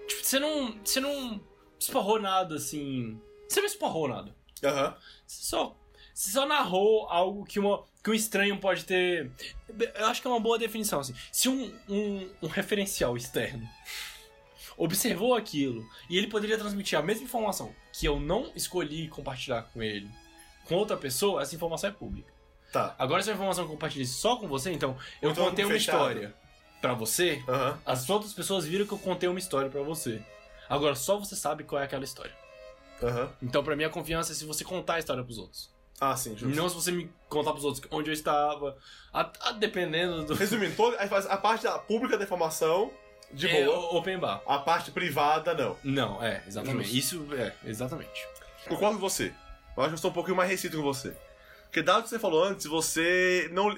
Tipo, você não. Você não esparrou nada assim. Você não esparrou nada. Aham. Você só. Você só narrou algo que, uma, que um estranho pode ter. Eu acho que é uma boa definição, assim. Se um, um, um referencial externo observou aquilo e ele poderia transmitir a mesma informação que eu não escolhi compartilhar com ele com outra pessoa, essa informação é pública. Tá. Agora, se a informação que eu compartilhei só com você, então eu Então, contei uma fechado. história pra você, Aham. as outras pessoas viram que eu contei uma história pra você. Agora, só você sabe qual é aquela história. Aham. Então, pra mim, a confiança é se você contar a história pros outros. Ah, sim, justo. Não se você me contar pros outros onde eu estava. A- a- dependendo do. Resumindo, faz a parte da pública da informação, de É, boa. open bar. A parte privada, não. Não, é, exatamente. Justo. Isso é, exatamente. Concordo com você. Eu acho que eu sou um pouquinho mais restrito com você. Porque dado que você falou antes, você não.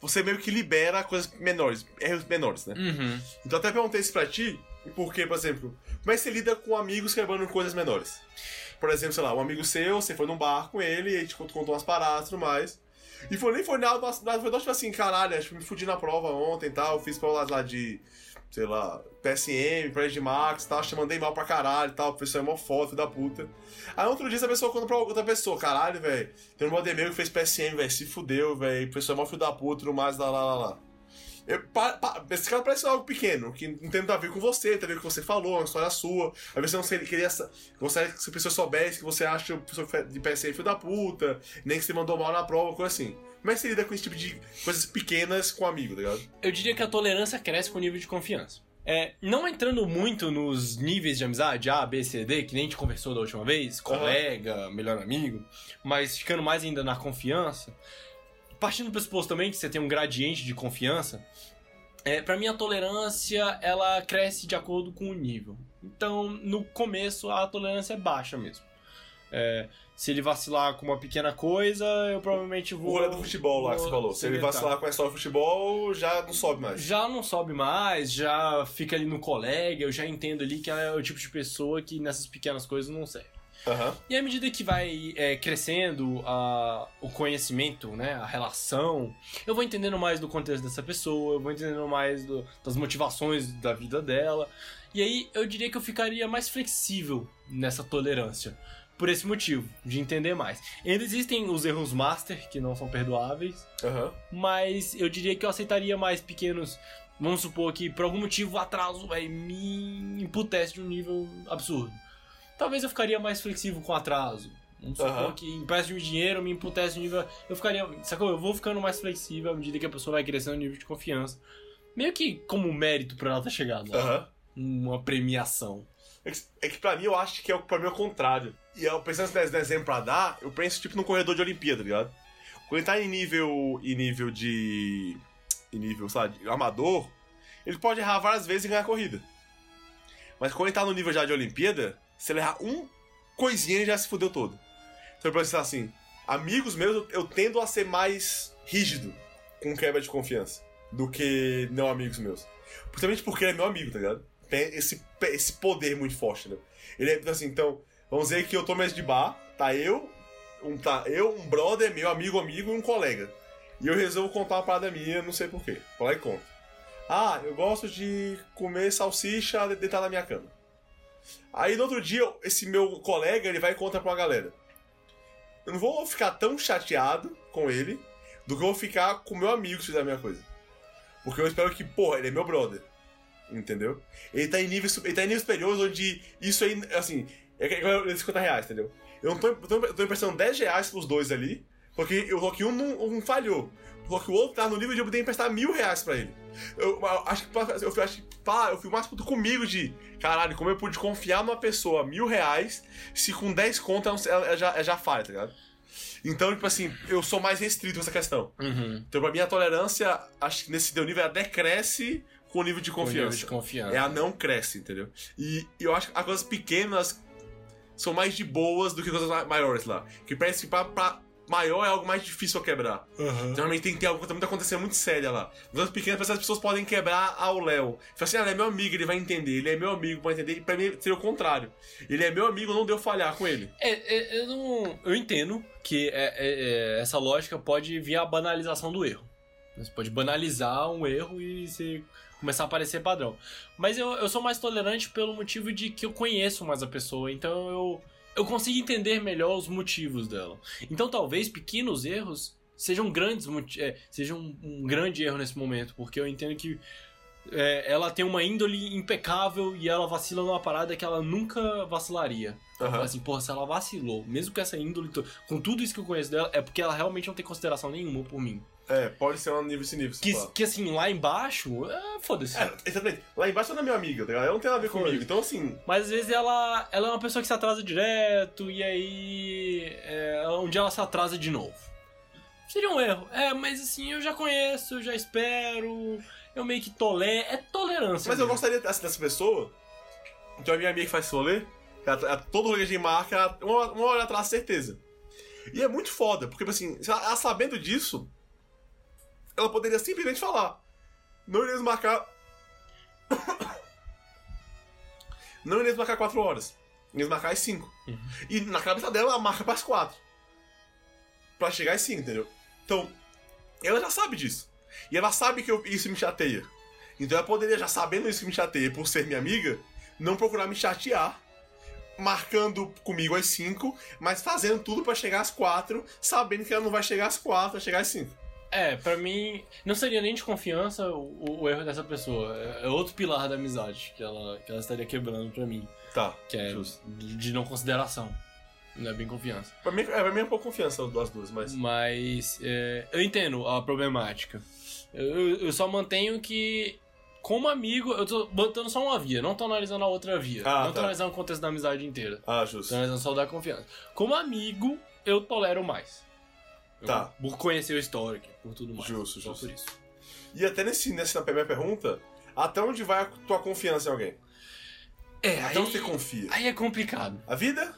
Você meio que libera coisas menores, erros menores, né? Uhum. Então até perguntei isso pra ti, porque, por exemplo, como é que você lida com amigos quebrando coisas menores? Por exemplo, sei lá, um amigo seu, você foi num bar com ele, e aí te contou umas paradas e tudo mais. E foi, nem foi nada, nada foi tipo assim, caralho, acho que me fudi na prova ontem e tal, fiz prova lá de, sei lá, PSM, prédio de Max e tal, te mandei mal pra caralho e tal, o professor é mó foda, da puta. Aí outro dia essa pessoa conta pra outra pessoa, caralho, velho, tem um meu que fez PSM, velho, se fudeu, velho, o professor é mó filho da puta e tudo mais, lá, lá, lá, lá. Eu, pa- pa- esse cara parece algo pequeno, que não tem nada a ver com você, tem a ver com o que você falou, uma história sua. Às vezes você não queria. que se a pessoa soubesse que você acha o professor de PSM filho da puta, nem que você mandou mal na prova, coisa assim. Como é que você lida com esse tipo de coisas pequenas com um amigo, tá ligado? Eu diria que a tolerância cresce com o nível de confiança. É, não entrando muito nos níveis de amizade, A, B, C, D, que nem a gente conversou da última vez, colega, melhor amigo, mas ficando mais ainda na confiança, partindo do pressuposto também que você tem um gradiente de confiança, é, para mim a tolerância ela cresce de acordo com o nível. Então, no começo a tolerância é baixa mesmo. É, se ele vacilar com uma pequena coisa, eu provavelmente O vou. rolê do futebol lá que você falou. Se ele vacilar com a história do futebol, já não sobe mais. Já não sobe mais, já fica ali no colega, eu já entendo ali que ela é o tipo de pessoa que nessas pequenas coisas não serve. Aham. E à medida que vai é, crescendo a, o conhecimento, né, a relação, eu vou entendendo mais do contexto dessa pessoa, eu vou entendendo mais do- das motivações da vida dela. E aí eu diria que eu ficaria mais flexível nessa tolerância. Por esse motivo, de entender mais. Ainda existem os erros master, que não são perdoáveis, Aham. mas eu diria que eu aceitaria mais pequenos. Vamos supor que por algum motivo o atraso véi, me imputece de um nível absurdo. Talvez eu ficaria mais flexível com atraso. Vamos supor Aham. que empréstimo de dinheiro me imputece de um nível. Eu ficaria. Sacou? Eu vou ficando mais flexível à medida que a pessoa vai crescendo no nível de confiança. Meio que como mérito pra ela ter chegado lá. Aham. Uma premiação. É que, é que pra mim eu acho que é, o- pra mim é o contrário. E eu pensando nesse exemplo pra dar, eu penso tipo num corredor de Olimpíada, tá ligado? Quando ele tá em nível. em nível de. em nível, sabe, de amador, ele pode errar várias vezes e ganhar a corrida. Mas quando ele tá no nível já de Olimpíada, se ele errar um coisinha, ele já se fudeu todo. Então eu penso assim, amigos meus, eu, tendo a ser mais rígido com quebra de confiança do que não amigos meus. Principalmente porque ele é meu amigo, tá ligado? Tem esse, esse poder muito forte, né? Ele é assim, então, vamos dizer que eu tô mesa de bar, tá eu, um, tá eu, um brother, meu amigo, amigo e um colega. E eu resolvo contar uma parada minha, não sei porquê. Vou lá e conto. Ah, eu gosto de comer salsicha deitar na minha cama. Aí no outro dia, esse meu colega, ele vai e conta pra uma galera. Eu não vou ficar tão chateado com ele do que eu vou ficar com meu amigo se fizer a mesma coisa. Porque eu espero que, porra, ele é meu brother. Entendeu? Ele tá em ele tá em nível superior onde isso aí, assim, é é que- 50 reais, entendeu? Eu não tô, eu tô, tô emprestando 10 reais pros dois ali, porque eu coloquei um, não, um falhou. Porque o outro tá no nível de eu poder emprestar mil reais pra ele. Eu, eu acho que eu, fui- acho que, pá, eu fui mais puto comigo de caralho, como eu pude confiar numa pessoa mil reais se com 10 contas ela, ela já, ela já falha, tá ligado? Então, tipo assim, eu sou mais restrito nessa questão. Uhum. Então, pra mim, a tolerância, acho que nesse nível, ela decresce com o nível de Com nível confiança. de confiança. É a não cresce, entendeu? E, e eu acho que as coisas pequenas são mais de boas do que coisas ma- maiores lá. Que parece que pra, pra maior é algo mais difícil a quebrar. Normalmente tem que ter alguma coisa muito acontecendo muito séria lá. Nos outros pequenos, parece que as pessoas podem quebrar ao Léo. Fala assim, ah, ele é meu amigo, ele vai entender. Ele é meu amigo, vai entender. E pra mim seria o contrário. Ele é meu amigo, não deu falhar com ele. É, é, eu não. Eu entendo que é- é- é, essa lógica pode vir a banalização do erro. Você pode banalizar um erro e você começar a aparecer padrão. Mas eu, eu sou mais tolerante pelo motivo de que eu conheço mais a pessoa, então eu, eu consigo entender melhor os motivos dela. Então talvez pequenos erros sejam grandes é, sejam um, um grande erro nesse momento, porque eu entendo que é, ela tem uma índole impecável e ela vacila numa parada que ela nunca vacilaria. Falo assim, porra, se ela vacilou, mesmo com essa índole, com tudo isso que eu conheço dela, é porque ela realmente não tem consideração nenhuma por mim. É, pode ser um nível esse nível. Que, que assim, lá embaixo, é, foda-se. É, exatamente. Lá embaixo ela é minha amiga, tá ligado? Ela não tem nada a ver Foi. comigo. Então, assim, Mas às vezes ela, ela é uma pessoa que se atrasa direto, e aí. É, um dia ela se atrasa de novo. Seria um erro. É, mas assim, eu já conheço, eu já espero, eu meio que tolero. É tolerância. Mas eu mesmo. gostaria assim, dessa pessoa. Então a minha amiga que faz rolê, ela, ela- todo rolê de marca, ela- uma, uma hora atrás, certeza. E é muito foda, porque, tipo assim, ela, ela sabendo disso, ela poderia simplesmente falar: Não iremos marcar. Não iremos marcar 4 horas. Iremos marcar às 5. Uhum. E na cabeça dela, ela marca para as 4. Pra chegar às 5, entendeu? Então, ela já sabe disso. E ela sabe que eu- isso me chateia. Então ela poderia, já sabendo isso que me chateia por ser minha amiga, não procurar me chatear, marcando comigo às 5, mas fazendo tudo pra chegar às 4, sabendo que ela não vai chegar às 4, vai chegar às 5. É, pra mim, não seria nem de confiança o, o erro dessa pessoa. É é outro pilar da amizade que ela, que ela estaria quebrando pra mim. Tá. Que é Justo. de, de não consideração. Não é bem confiança. Pra mim, é, pra mim é um pouco confiança das duas, mas. Mas é, eu entendo a problemática. Eu, eu só mantenho que, como amigo, eu tô botando só uma via, não tô analisando a outra via. Ah, não tô tá. analisando o contexto da amizade inteira. Ah, justo. Tô analisando só o da confiança. Como amigo, eu tolero mais. Eu- Tá. Por conhecer o histórico, por tudo mais. Justo, Só justo. por isso. E até nesse, nessa minha pergunta, até onde vai a tua confiança em alguém? É, Até onde você confia? Aí é complicado. A vida?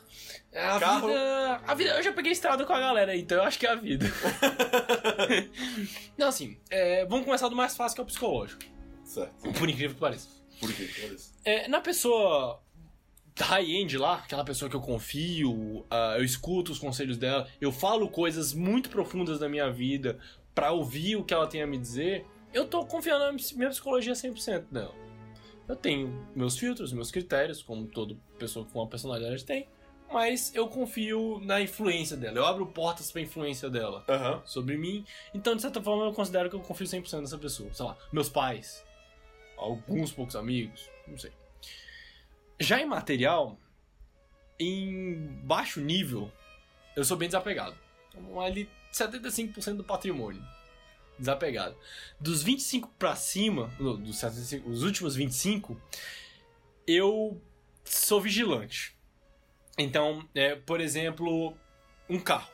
A Carro? vida. A vida. Eu já peguei estrada com a galera aí, então eu acho que é a vida. Não, assim, é, vamos começar do mais fácil que é o psicológico. Certo. Por incrível que pareça. Por quê? Olha isso. É, na pessoa high-end lá, aquela pessoa que eu confio, ah, eu escuto os conselhos dela, eu falo coisas muito profundas da minha vida pra ouvir o que ela tem a me dizer, eu tô confiando na minha psicologia 100% dela. Eu tenho meus filtros, meus critérios, como toda pessoa com uma personalidade tem, mas eu confio na influência dela, eu abro portas pra influência dela Aham. sobre mim. Então, de certa forma, eu considero que eu confio 100% nessa pessoa. Sei lá, meus pais, alguns poucos amigos, não sei. Já em material, em baixo nível, eu sou bem desapegado. Então, ali, 75% do patrimônio. Desapegado. Dos 25 pra cima, não, dos 75, os últimos 25, eu sou vigilante. Então, é, por exemplo, um carro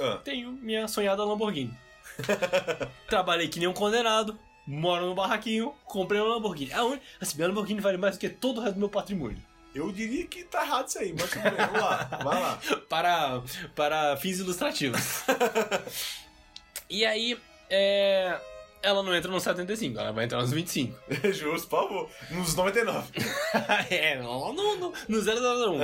Ah. tenho minha sonhada Lamborghini. Trabalhei que nem um condenado, moro no barraquinho, comprei uma Lamborghini. A un... Assim, minha Lamborghini vale mais do que todo o resto do meu patrimônio. Eu diria que tá errado isso aí, mas tudo bem, vamos lá, vai lá. Para, para fins ilustrativos. e aí, é... ela não entra no 75, ela vai entrar nos 25. Justo, por favor. Nos 99. é, no, no, no, no 001.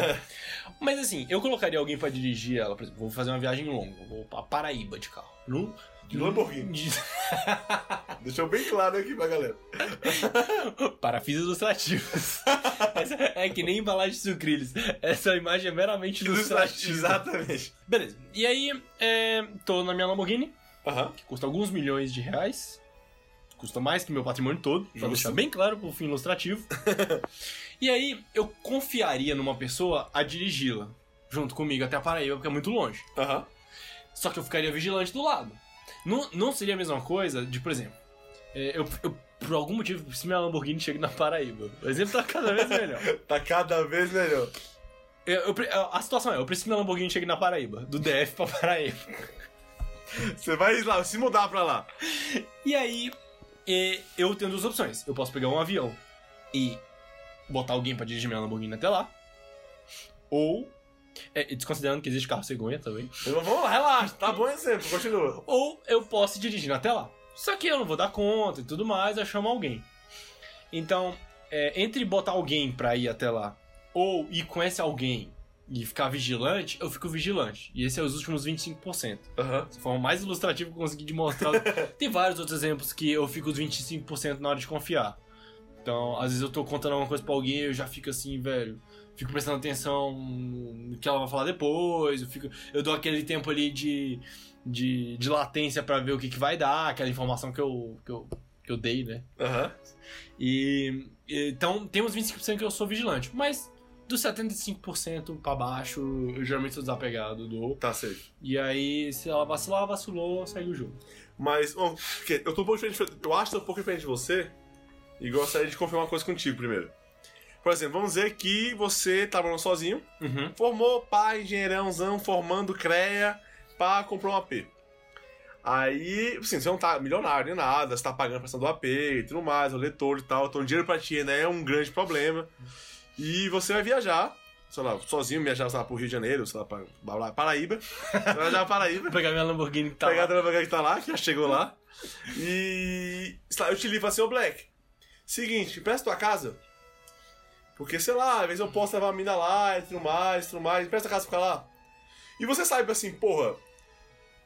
Mas assim, eu colocaria alguém pra dirigir ela, por exemplo, vou fazer uma viagem longa, vou pra Paraíba de carro. No, De Lamborghini. de- Deixou bem claro aqui pra galera. para fins ilustrativos. Essa é que nem embalagem de sucrilhos. Essa imagem é meramente ilustrativa. Exatamente. Beleza. E aí, é, tô na minha Lamborghini, Aham. que custa alguns milhões de reais. Custa mais que meu patrimônio todo, pra Justo. deixar bem claro pro fim ilustrativo. e aí, eu confiaria numa pessoa a dirigi-la junto comigo até a Paraíba, porque é muito longe. Aham. Só que eu ficaria vigilante do lado. Não, não seria a mesma coisa de, por exemplo, é, eu, eu, por algum motivo, preciso que minha Lamborghini chegue na Paraíba. O exemplo tá cada vez melhor. Tá cada vez melhor. Eu- eu a situação é, eu preciso que minha Lamborghini chegue na Paraíba. Do DF pra Paraíba. Você vai lá, se mudar pra lá. E aí, é, eu tenho duas opções. Eu posso pegar um avião e botar alguém pra dirigir minha Lamborghini até lá. Ou É, desconsiderando que existe carro cegonha também. Vamos lá, relaxa, tá bom exemplo, continua. Ou eu posso ir dirigindo até lá. Só que eu não vou dar conta e tudo mais, eu chamo alguém. Então, é, entre botar alguém pra ir até lá ou ir com esse alguém e ficar vigilante, eu fico vigilante. E esse é os últimos 25%. Aham. Essa forma mais ilustrativa que eu consegui demonstrar. Tem vários outros exemplos que eu fico os 25% na hora de confiar. Então, às vezes eu tô contando alguma coisa pra alguém eu já fico assim, velho. Fico prestando atenção no que ela vai falar depois. Eu, fico, eu dou aquele tempo ali de, de, de latência pra ver o que, que vai dar, aquela informação que eu, que eu, que eu dei, né? Aham. E, então tem uns 25% que eu sou vigilante, mas dos 75% pra baixo, eu geralmente sou desapegado do. Tá safe. E aí, se ela vacilar, vacilou, segue o jogo. Mas, bom, eu tô um pouco diferente. Eu acho que tô um pouco diferente de você. E gostaria de confirmar uma coisa contigo primeiro. Por exemplo, vamos dizer que você tá morando sozinho, Uhum. formou pá, engenheirãozão, formando CREA, pá, comprou um AP. Aí, assim, você não tá milionário nem nada, você tá pagando a prestação do AP e tudo mais, o leitor e tal, então dinheiro pra ti ainda é um grande problema. E você vai viajar, sei lá, sozinho, viajar, sei lá, pro Rio de Janeiro, sei lá, pra, pra Paraíba. Você vai viajar pra Paraíba. Vou pegar minha Lamborghini que tá pegar a lá. dona Black que tá lá, que já chegou lá. E. sei lá, eu te ligo falo assim, ô Black, seguinte, empresta tua casa. Porque, sei lá, às vezes eu posso levar a mina lá e tudo mais, tudo mais, empresta a casa ficar lá. E você sabe assim, porra,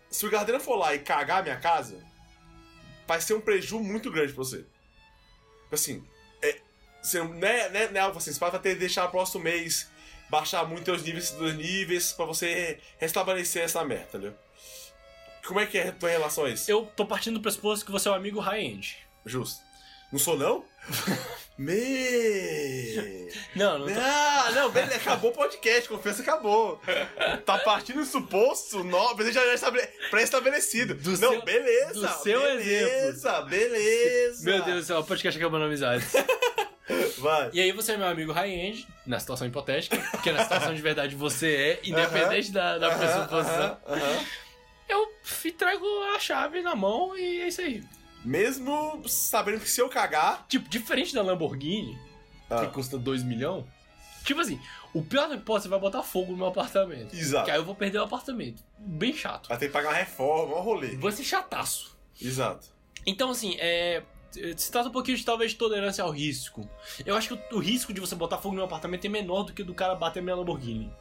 se o Gardena for lá e cagar a minha casa, vai ser um prejuízo muito grande pra você. Assim, é, você não é, não é, não é algo assim, você vai ter que deixar próximo mês baixar muito os níveis dos níveis pra você restabelecer essa merda, entendeu? Como é que é a tua relação a isso? Eu tô partindo do pressuposto que você é um amigo high-end. Justo. Não sou não? Me. Não, não tô... Ah, não, beleza, acabou o podcast, confiança acabou. Tá partindo do suposto, no, já já estabele- pré-estabelecido. Do não, seu- beleza. do seu beleza, beleza. Meu Deus do céu, o podcast acabando amizade. Vai. E aí você é meu amigo high-end, na situação hipotética, porque na situação de verdade você é, independente da, da Aham, pressuposição. aham, aham. Eu entrego a chave na mão e é isso aí. Mesmo sabendo que se eu cagar. Tipo, diferente da Lamborghini, Ah. que custa 2 milhões, tipo assim, o pior da hipótese vai botar fogo no meu apartamento. Exato. Que aí eu vou perder o apartamento. Bem chato. Vai ter que pagar uma reforma, um rolê. Vai ser chataço. Exato. Então, assim, é. Se trata um pouquinho de talvez de tolerância ao risco. Eu acho que o, o risco de você botar fogo no meu apartamento é menor do que o do cara bater minha Lamborghini.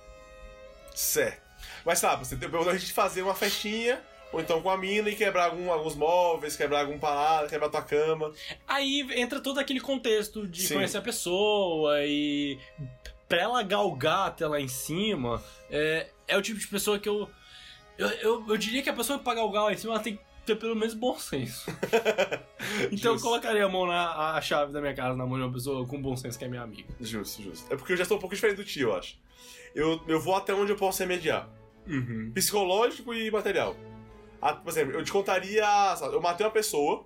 Certo. Mas sabe, você tem a gente fazer uma festinha, ou então com a mina e quebrar algum- alguns móveis, quebrar algum parada, quebrar tua cama. Aí entra todo aquele contexto de Sim. conhecer a pessoa e. Pra ela galgar até lá em cima, é, é o tipo de pessoa que eu. Eu, eu, eu diria que a pessoa pra galgar lá em cima ela tem que ter pelo menos bom senso. então eu Justo. colocaria a mão na a chave da minha casa na mão de uma pessoa com bom senso que é minha amiga. Justo, justo. É porque eu já sou um pouco diferente do tio, eu acho. Eu, eu vou até onde eu posso remediar. Uhum. Psicológico e material. Por exemplo, eu te contaria. sabe, eu matei uma pessoa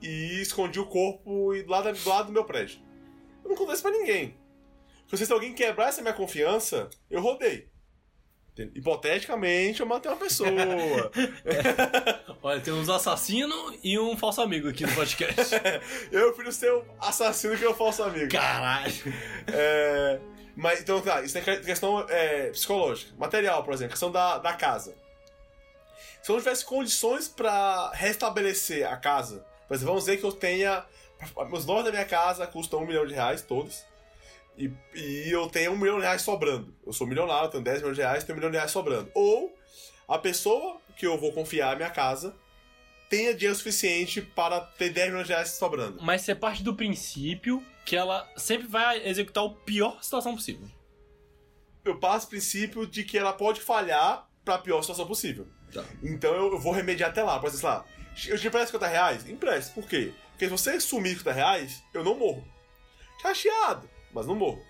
e escondi o corpo e do lado, do lado do meu prédio. Eu não contei isso pra ninguém. Porque se alguém quebrar essa minha confiança, eu rodei. Hipoteticamente, eu matei uma pessoa. Olha, tem uns assassinos e um falso amigo aqui no podcast. eu prefiro ser o assassino que o falso amigo. Caralho. É, mas, então, tá, isso é que- questão é, psicológica. Material, por exemplo, questão da, da casa. Se eu não tivesse condições pra restabelecer a casa, exemplo, vamos dizer que eu tenha. Os móveis da minha casa custam um milhão de reais, todos. E, e eu tenho um milhão de reais sobrando. Eu sou milionário, tenho 10 milhões de reais, tenho um milhão de reais sobrando. Ou a pessoa que eu vou confiar a minha casa tenha dinheiro suficiente para ter 10 milhões de reais sobrando. Mas você parte do princípio que ela sempre vai executar o pior situação possível. eu passo o princípio de que ela pode falhar pra pior situação possível. Tá. Então eu, eu vou remediar até lá. Por exemplo, sei lá, eu te empresto 50 reais? Empresto. Por quê? Porque se você sumir 50 reais, eu não morro. Chateado, mas não morro.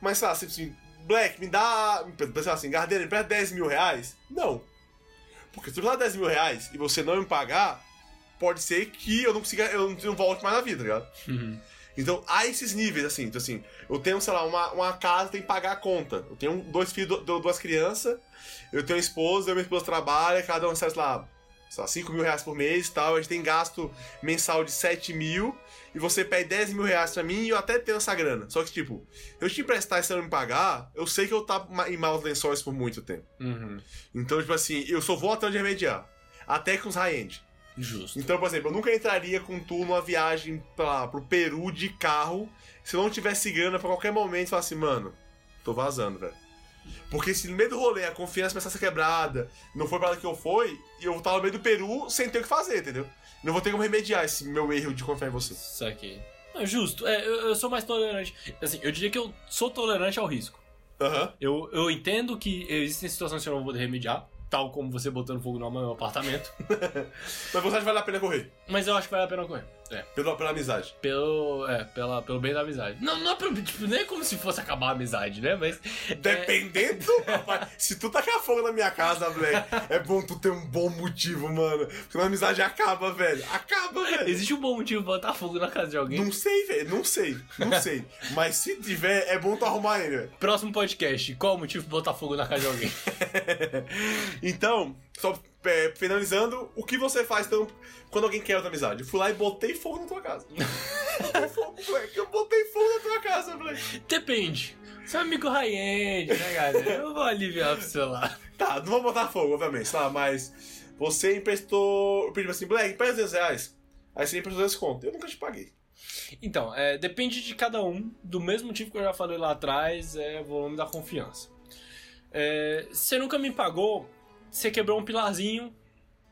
Mas sei lá, assim, assim, Black, me dá. Pensar assim, Gardeira, empresta 10 mil reais? Não. Porque se me dá 10 mil reais e você não me pagar, pode ser que eu não consiga. Eu não, não volte mais na vida, tá ligado? Uhum. Então, há esses níveis, assim. Então, assim, eu tenho, sei lá, uma, uma casa, tem que pagar a conta. Eu tenho dois filhos, du- duas crianças, eu tenho uma esposa, eu minha esposa trabalha, cada um recebe, sei lá, sei lá, 5 mil reais por mês e tal, a gente tem gasto mensal de 7 mil, e você pede 10 mil reais pra mim e eu até tenho essa grana. Só que, tipo, eu te emprestar e você não me pagar, eu sei que eu tá em maus lençóis por muito tempo. Uhum. Então, tipo assim, eu só vou até onde remediar. Até com os high-end. Justo. Então, por exemplo, eu nunca entraria com tu numa viagem pra, pro Peru de carro se eu não tivesse grana pra qualquer momento falar assim, mano, tô vazando, velho. Porque se no meio do rolê a confiança começar a ser quebrada, não foi pra lá que eu fui, e eu tava no meio do Peru sem ter o que fazer, entendeu? Não vou ter como remediar esse meu erro de confiar em você. Saquei. É justo. É, eu, eu sou mais tolerante. Assim, eu diria que eu sou tolerante ao risco. Aham. Eu, eu entendo que existem situações que eu não vou poder remediar, tal como você botando fogo no meu apartamento, Mas você acha que vale a pena correr? mas eu acho que vale a pena correr. É. Pela, pela amizade. Pelo, é, pela, pelo bem da amizade. Não, não é tipo, nem é como se fosse acabar a amizade, né? Mas. Dependendo, rapaz. Se tu tacar fogo na minha casa, velho, é bom tu ter um bom motivo, mano. Porque a amizade acaba, velho. Acaba, É, velho. existe um bom motivo pra botar fogo na casa de alguém. Não sei, velho. Não sei. Não sei. Mas se tiver, é bom tu arrumar ele, velho. Próximo podcast. Qual o motivo pra botar fogo na casa de alguém? Então, só é, finalizando, o que você faz então, quando alguém quer outra amizade? Eu fui lá e botei fogo na tua casa. botei fogo, moleque. Eu botei fogo na tua casa, moleque. Depende. Seu amigo high-end, né, galera? Eu vou aliviar pro seu lado. Tá, não vou botar fogo, obviamente, tá? Mas você emprestou. Eu pedi assim, Black, empresta 200 reais. Aí você emprestou esse conto. Eu nunca te paguei. Então, é, depende de cada um. Do mesmo motivo que eu já falei lá atrás, é volume da confiança. É, você nunca me pagou, você quebrou um pilarzinho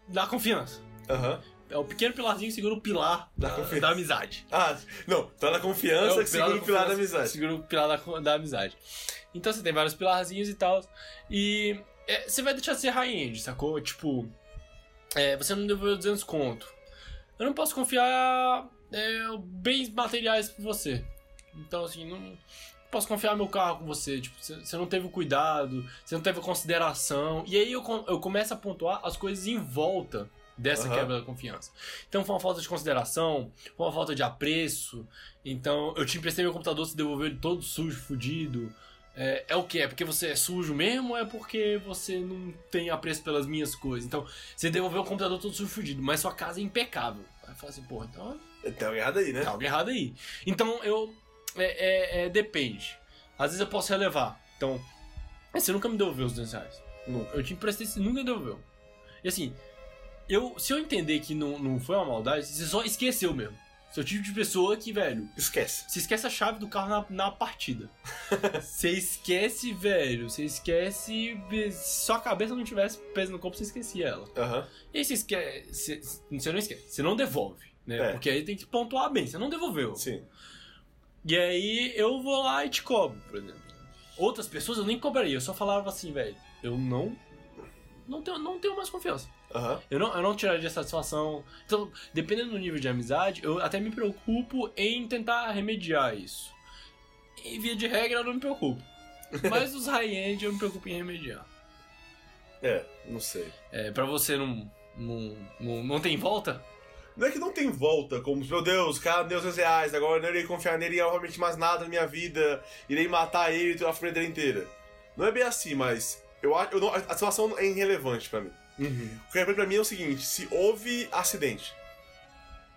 da confiança. Aham. É o pequeno pilarzinho que segura o pilar da, confiança. da amizade. Ah, não, tá na confiança que segura o pilar da amizade. Segura o pilar da, da amizade. Então você tem vários pilarzinhos e tal. E é, você vai deixar de ser high-end, sacou? Tipo, é, você não devolveu 200 conto. Eu não posso confiar é, bens materiais pra você. Então, assim, não posso confiar meu carro com você. Tipo, você não teve o cuidado, você não teve a consideração. E aí eu, eu começo a pontuar as coisas em volta dessa Aham. quebra da confiança. Então foi uma falta de consideração, foi uma falta de apreço. Então eu te emprestei meu computador, você devolveu ele todo sujo, fudido. É, é o que? É porque você é sujo mesmo ou é porque você não tem apreço pelas minhas coisas? Então, você devolveu o computador todo sujo, fudido, mas sua casa é impecável. Aí fala assim, porra, então Tem algo errado aí, né? Tá algo errado aí. Então eu. É, é- é, depende. Às vezes eu posso relevar. Então. Você nunca me devolveu os 200 reais. Nunca. Eu te emprestei, você nunca devolveu. E assim, eu, se eu entender que não, não foi uma maldade, você só esqueceu mesmo. Você é o tipo de pessoa que, velho, Esquece. você esquece a chave do carro na, na partida. Você esquece, velho. Você esquece. Se sua cabeça não tivesse peso no corpo, você esquecia ela. Aham. E aí você esquece. Você não esquece. Você não devolve, né? É. Porque aí tem que pontuar bem. Você não devolveu. Sim. E aí eu vou lá e te cobro, por exemplo. Outras pessoas eu nem cobraria. Eu só falava assim, velho. Eu não. Não tenho, não tenho mais confiança. Aham. Eu não, eu não tiraria satisfação. Então, dependendo do nível de amizade, eu até me preocupo em tentar remediar isso. Em via de regra, eu não me preocupo. Mas os high-end eu me preocupo em remediar. É, não sei. É, pra você não, não, não, não tem volta? Não é que não tem volta, como, meu Deus, o cara deu 200 reais, agora eu não irei confiar nele em realmente mais nada na minha vida, irei matar ele e a família inteira. Não é bem assim, mas eu acho, a situação é irrelevante pra mim. O que é pra mim é o seguinte, se houve acidente,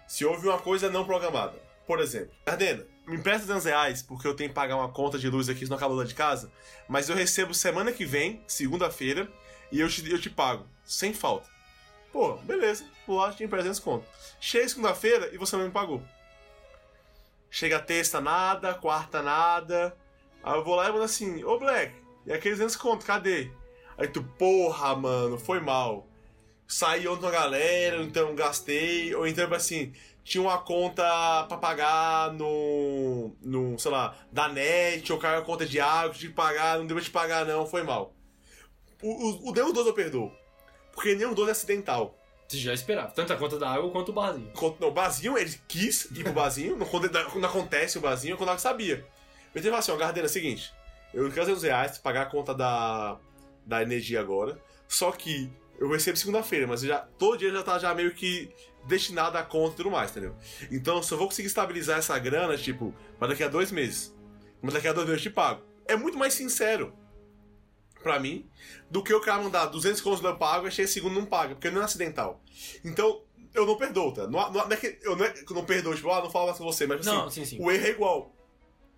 se houve uma coisa não programada, por exemplo, Ardena, me empresta 200 reais porque eu tenho que pagar uma conta de luz aqui, senão acaba lá de casa, mas eu recebo semana que vem, segunda-feira, e eu te, eu te pago, sem falta. Pô, beleza, vou lá, te empresto 200 conto. Chega segunda-feira e você não me pagou. Chega terça nada, quarta nada. Aí eu vou lá e mando assim, ô Black, e aqueles 200 conto, cadê? Aí tu, porra, mano, foi mal. Saí ontem com a galera, então gastei. Ou então, assim, tinha uma conta pra pagar no. no, sei lá, da net, ou caiu a conta de água, tive que pagar, não deu pra te pagar, não, foi mal. O, o, o dos dois eu perdoo. Porque nenhum dois é acidental. Você já esperava. Tanto a conta da água quanto o barzinho. Quando- Não, o Bazinho, ele quis ir pro Bazinho, não- quando, quando acontece o Bazinho, quando ele sabia. Ele falou assim, ó, Gardeira, é o seguinte, eu quero 200 reais pra pagar a conta da, da energia agora, só que eu recebo segunda-feira, mas já, todo dia já tá já meio que destinado à conta e tudo mais, entendeu? Então eu só vou conseguir estabilizar essa grana, tipo, pra daqui a dois meses. Mas daqui a dois meses eu te pago. É muito mais sincero. Pra mim, do que o cara mandar 200 contos eu pago e chega segundo não paga, porque não é acidental. Então, eu não perdoo, tá? Não, não, não é que eu não, é que eu não perdoo, tipo, ah, não falo mais com você, mas assim, Não, sim, sim. o erro é igual.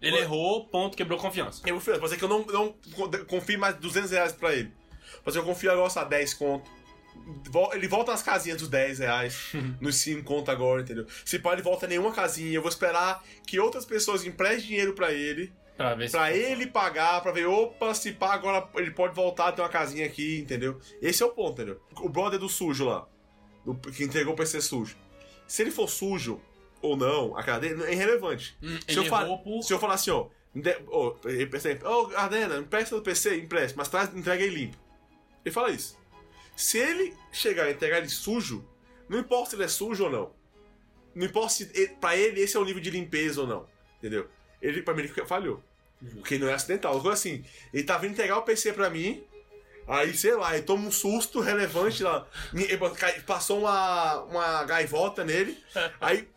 Ele errou, ponto, quebrou confiança. Eu confio, pode ser que eu não, não confio mais 200 reais pra ele. Pode ser que eu confio agora, só 10 conto. Ele volta nas casinhas dos 10 reais, nos 5 conto agora, entendeu? Se pá, ele volta em nenhuma casinha, eu vou esperar que outras pessoas emprestem dinheiro pra ele, Pra ver pra ele pagar, pra ver, opa, se pá, agora ele pode voltar ter uma casinha aqui, entendeu? Esse é o ponto, entendeu? O brother do sujo lá, do- que entregou o PC sujo. Se ele for sujo ou não, a cara dele é irrelevante. Hum, se, eu fa- errou por. se eu falar assim, ó, de- pensa, ô, Ardena, empresta do PC, empresta, mas traz, entrega ele limpo. Ele fala isso. Se ele chegar e entregar ele sujo, não importa se ele é sujo ou não. Não importa se ele- pra ele esse é o nível de limpeza ou não. Entendeu? Ele, pra mim, ele falhou. Porque não é acidental. Assim, ele tá vindo entregar o PC pra mim, aí, sei lá, ele toma um susto relevante lá. Passou uma, uma gaivota nele, aí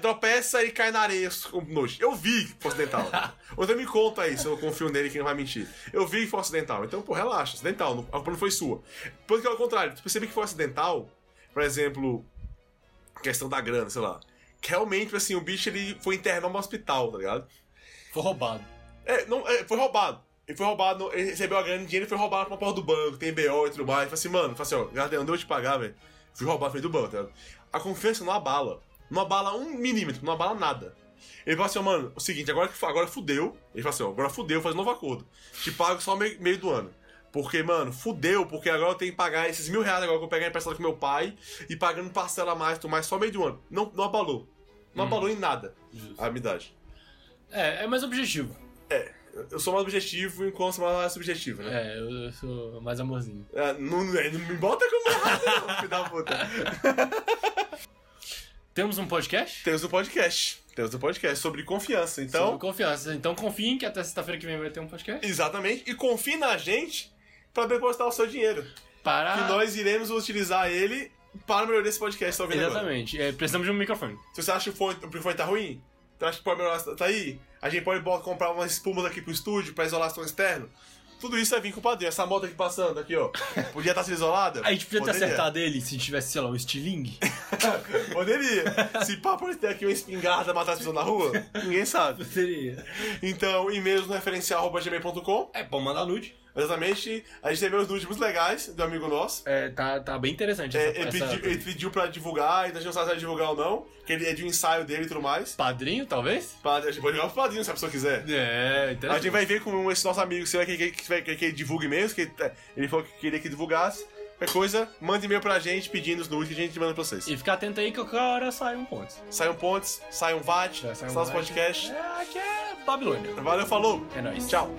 tropeça e cai na areia com nojo. Eu vi que foi acidental. Outra me conta aí, se eu confio nele que não vai mentir. Eu vi que foi acidental. Então, pô, relaxa, acidental. A culpa não foi sua. Porque ao contrário, tu perceber que foi acidental, por exemplo, questão da grana, sei lá. Que realmente, assim, o bicho ele foi internado no hospital, tá ligado? Foi roubado. É, não, é, foi roubado. Ele foi roubado, ele recebeu a grana de dinheiro e foi roubado pra uma porra do banco, tem BO e tudo mais. Ele falou assim, mano, falou assim, ó, Gardel, não deu te pagar, velho. Fui roubado, foi do banco, tá ligado? A confiança não abala. Não abala um milímetro, não abala nada. Ele falou assim, ó, mano, o seguinte, agora, que- agora fudeu. Ele falou assim, ó, agora fudeu, faz um novo acordo. Te pago só meio, meio do ano. Porque, mano, fudeu, porque agora eu tenho que pagar esses mil reais agora que eu peguei emprestado com meu pai e pagando parcela a mais, tudo mais, só meio do ano. Não, não abalou. Não abalou em nada a amizade. É, é mais objetivo. Eu sou mais objetivo enquanto você é mais subjetivo, né? É, eu, sou mais amorzinho. É, não, não, me bota como não, filho da puta. Temos um podcast? Temos um podcast. Temos um podcast sobre confiança. Então, Sobre confiança. Então confiem que até sexta-feira que vem vai ter um podcast. exatamente. E confie na gente pra depositar o seu dinheiro. Para. Que nós iremos utilizar ele para melhorar esse podcast. Tá ouvindo agora. Exatamente. É, precisamos de um microfone. Se você acha que o fone- o microfone tá ruim, você acha que pode melhorar, tá aí? A gente pode bota- comprar umas espumas aqui pro estúdio pra isolação externa. Tudo isso vai vir com o padrinho. Essa moto aqui passando, aqui, ó. Podia estar sendo isolada? A gente podia ter Poderia. acertado ele se tivesse, sei lá, um estilingue. Poderia. Se pá, pode ter aqui uma espingarda matar as pessoas na rua, ninguém sabe. Seria. Então, e-mails no referencial.gmail.com. É, pode mandar nude. Exatamente. A gente teve uns nudes muito legais do amigo nosso. É, tá, tá bem interessante É, essa, ele, essa- pediu, ele pediu pra divulgar, e a gente não sabe se vai divulgar ou não. Que ele é de um ensaio dele e tudo mais. Padrinho, talvez? Pra, a gente pode jogar pro padrinho se a pessoa quiser. É, A interessante. gente vai ver com esse nosso amigo se que, que, que, que ele divulgue mesmo, que é, ele falou que queria que divulgasse. Qualquer coisa, manda e-mail pra gente pedindo os nudes que a gente manda pra vocês. E fica atento aí que qualquer hora sai um ponto. Saiam pontes, saiam VAT, Já sai um nosso podcast. É, aqui é Babilônia. Valeu, falou! É nóis. Tchau!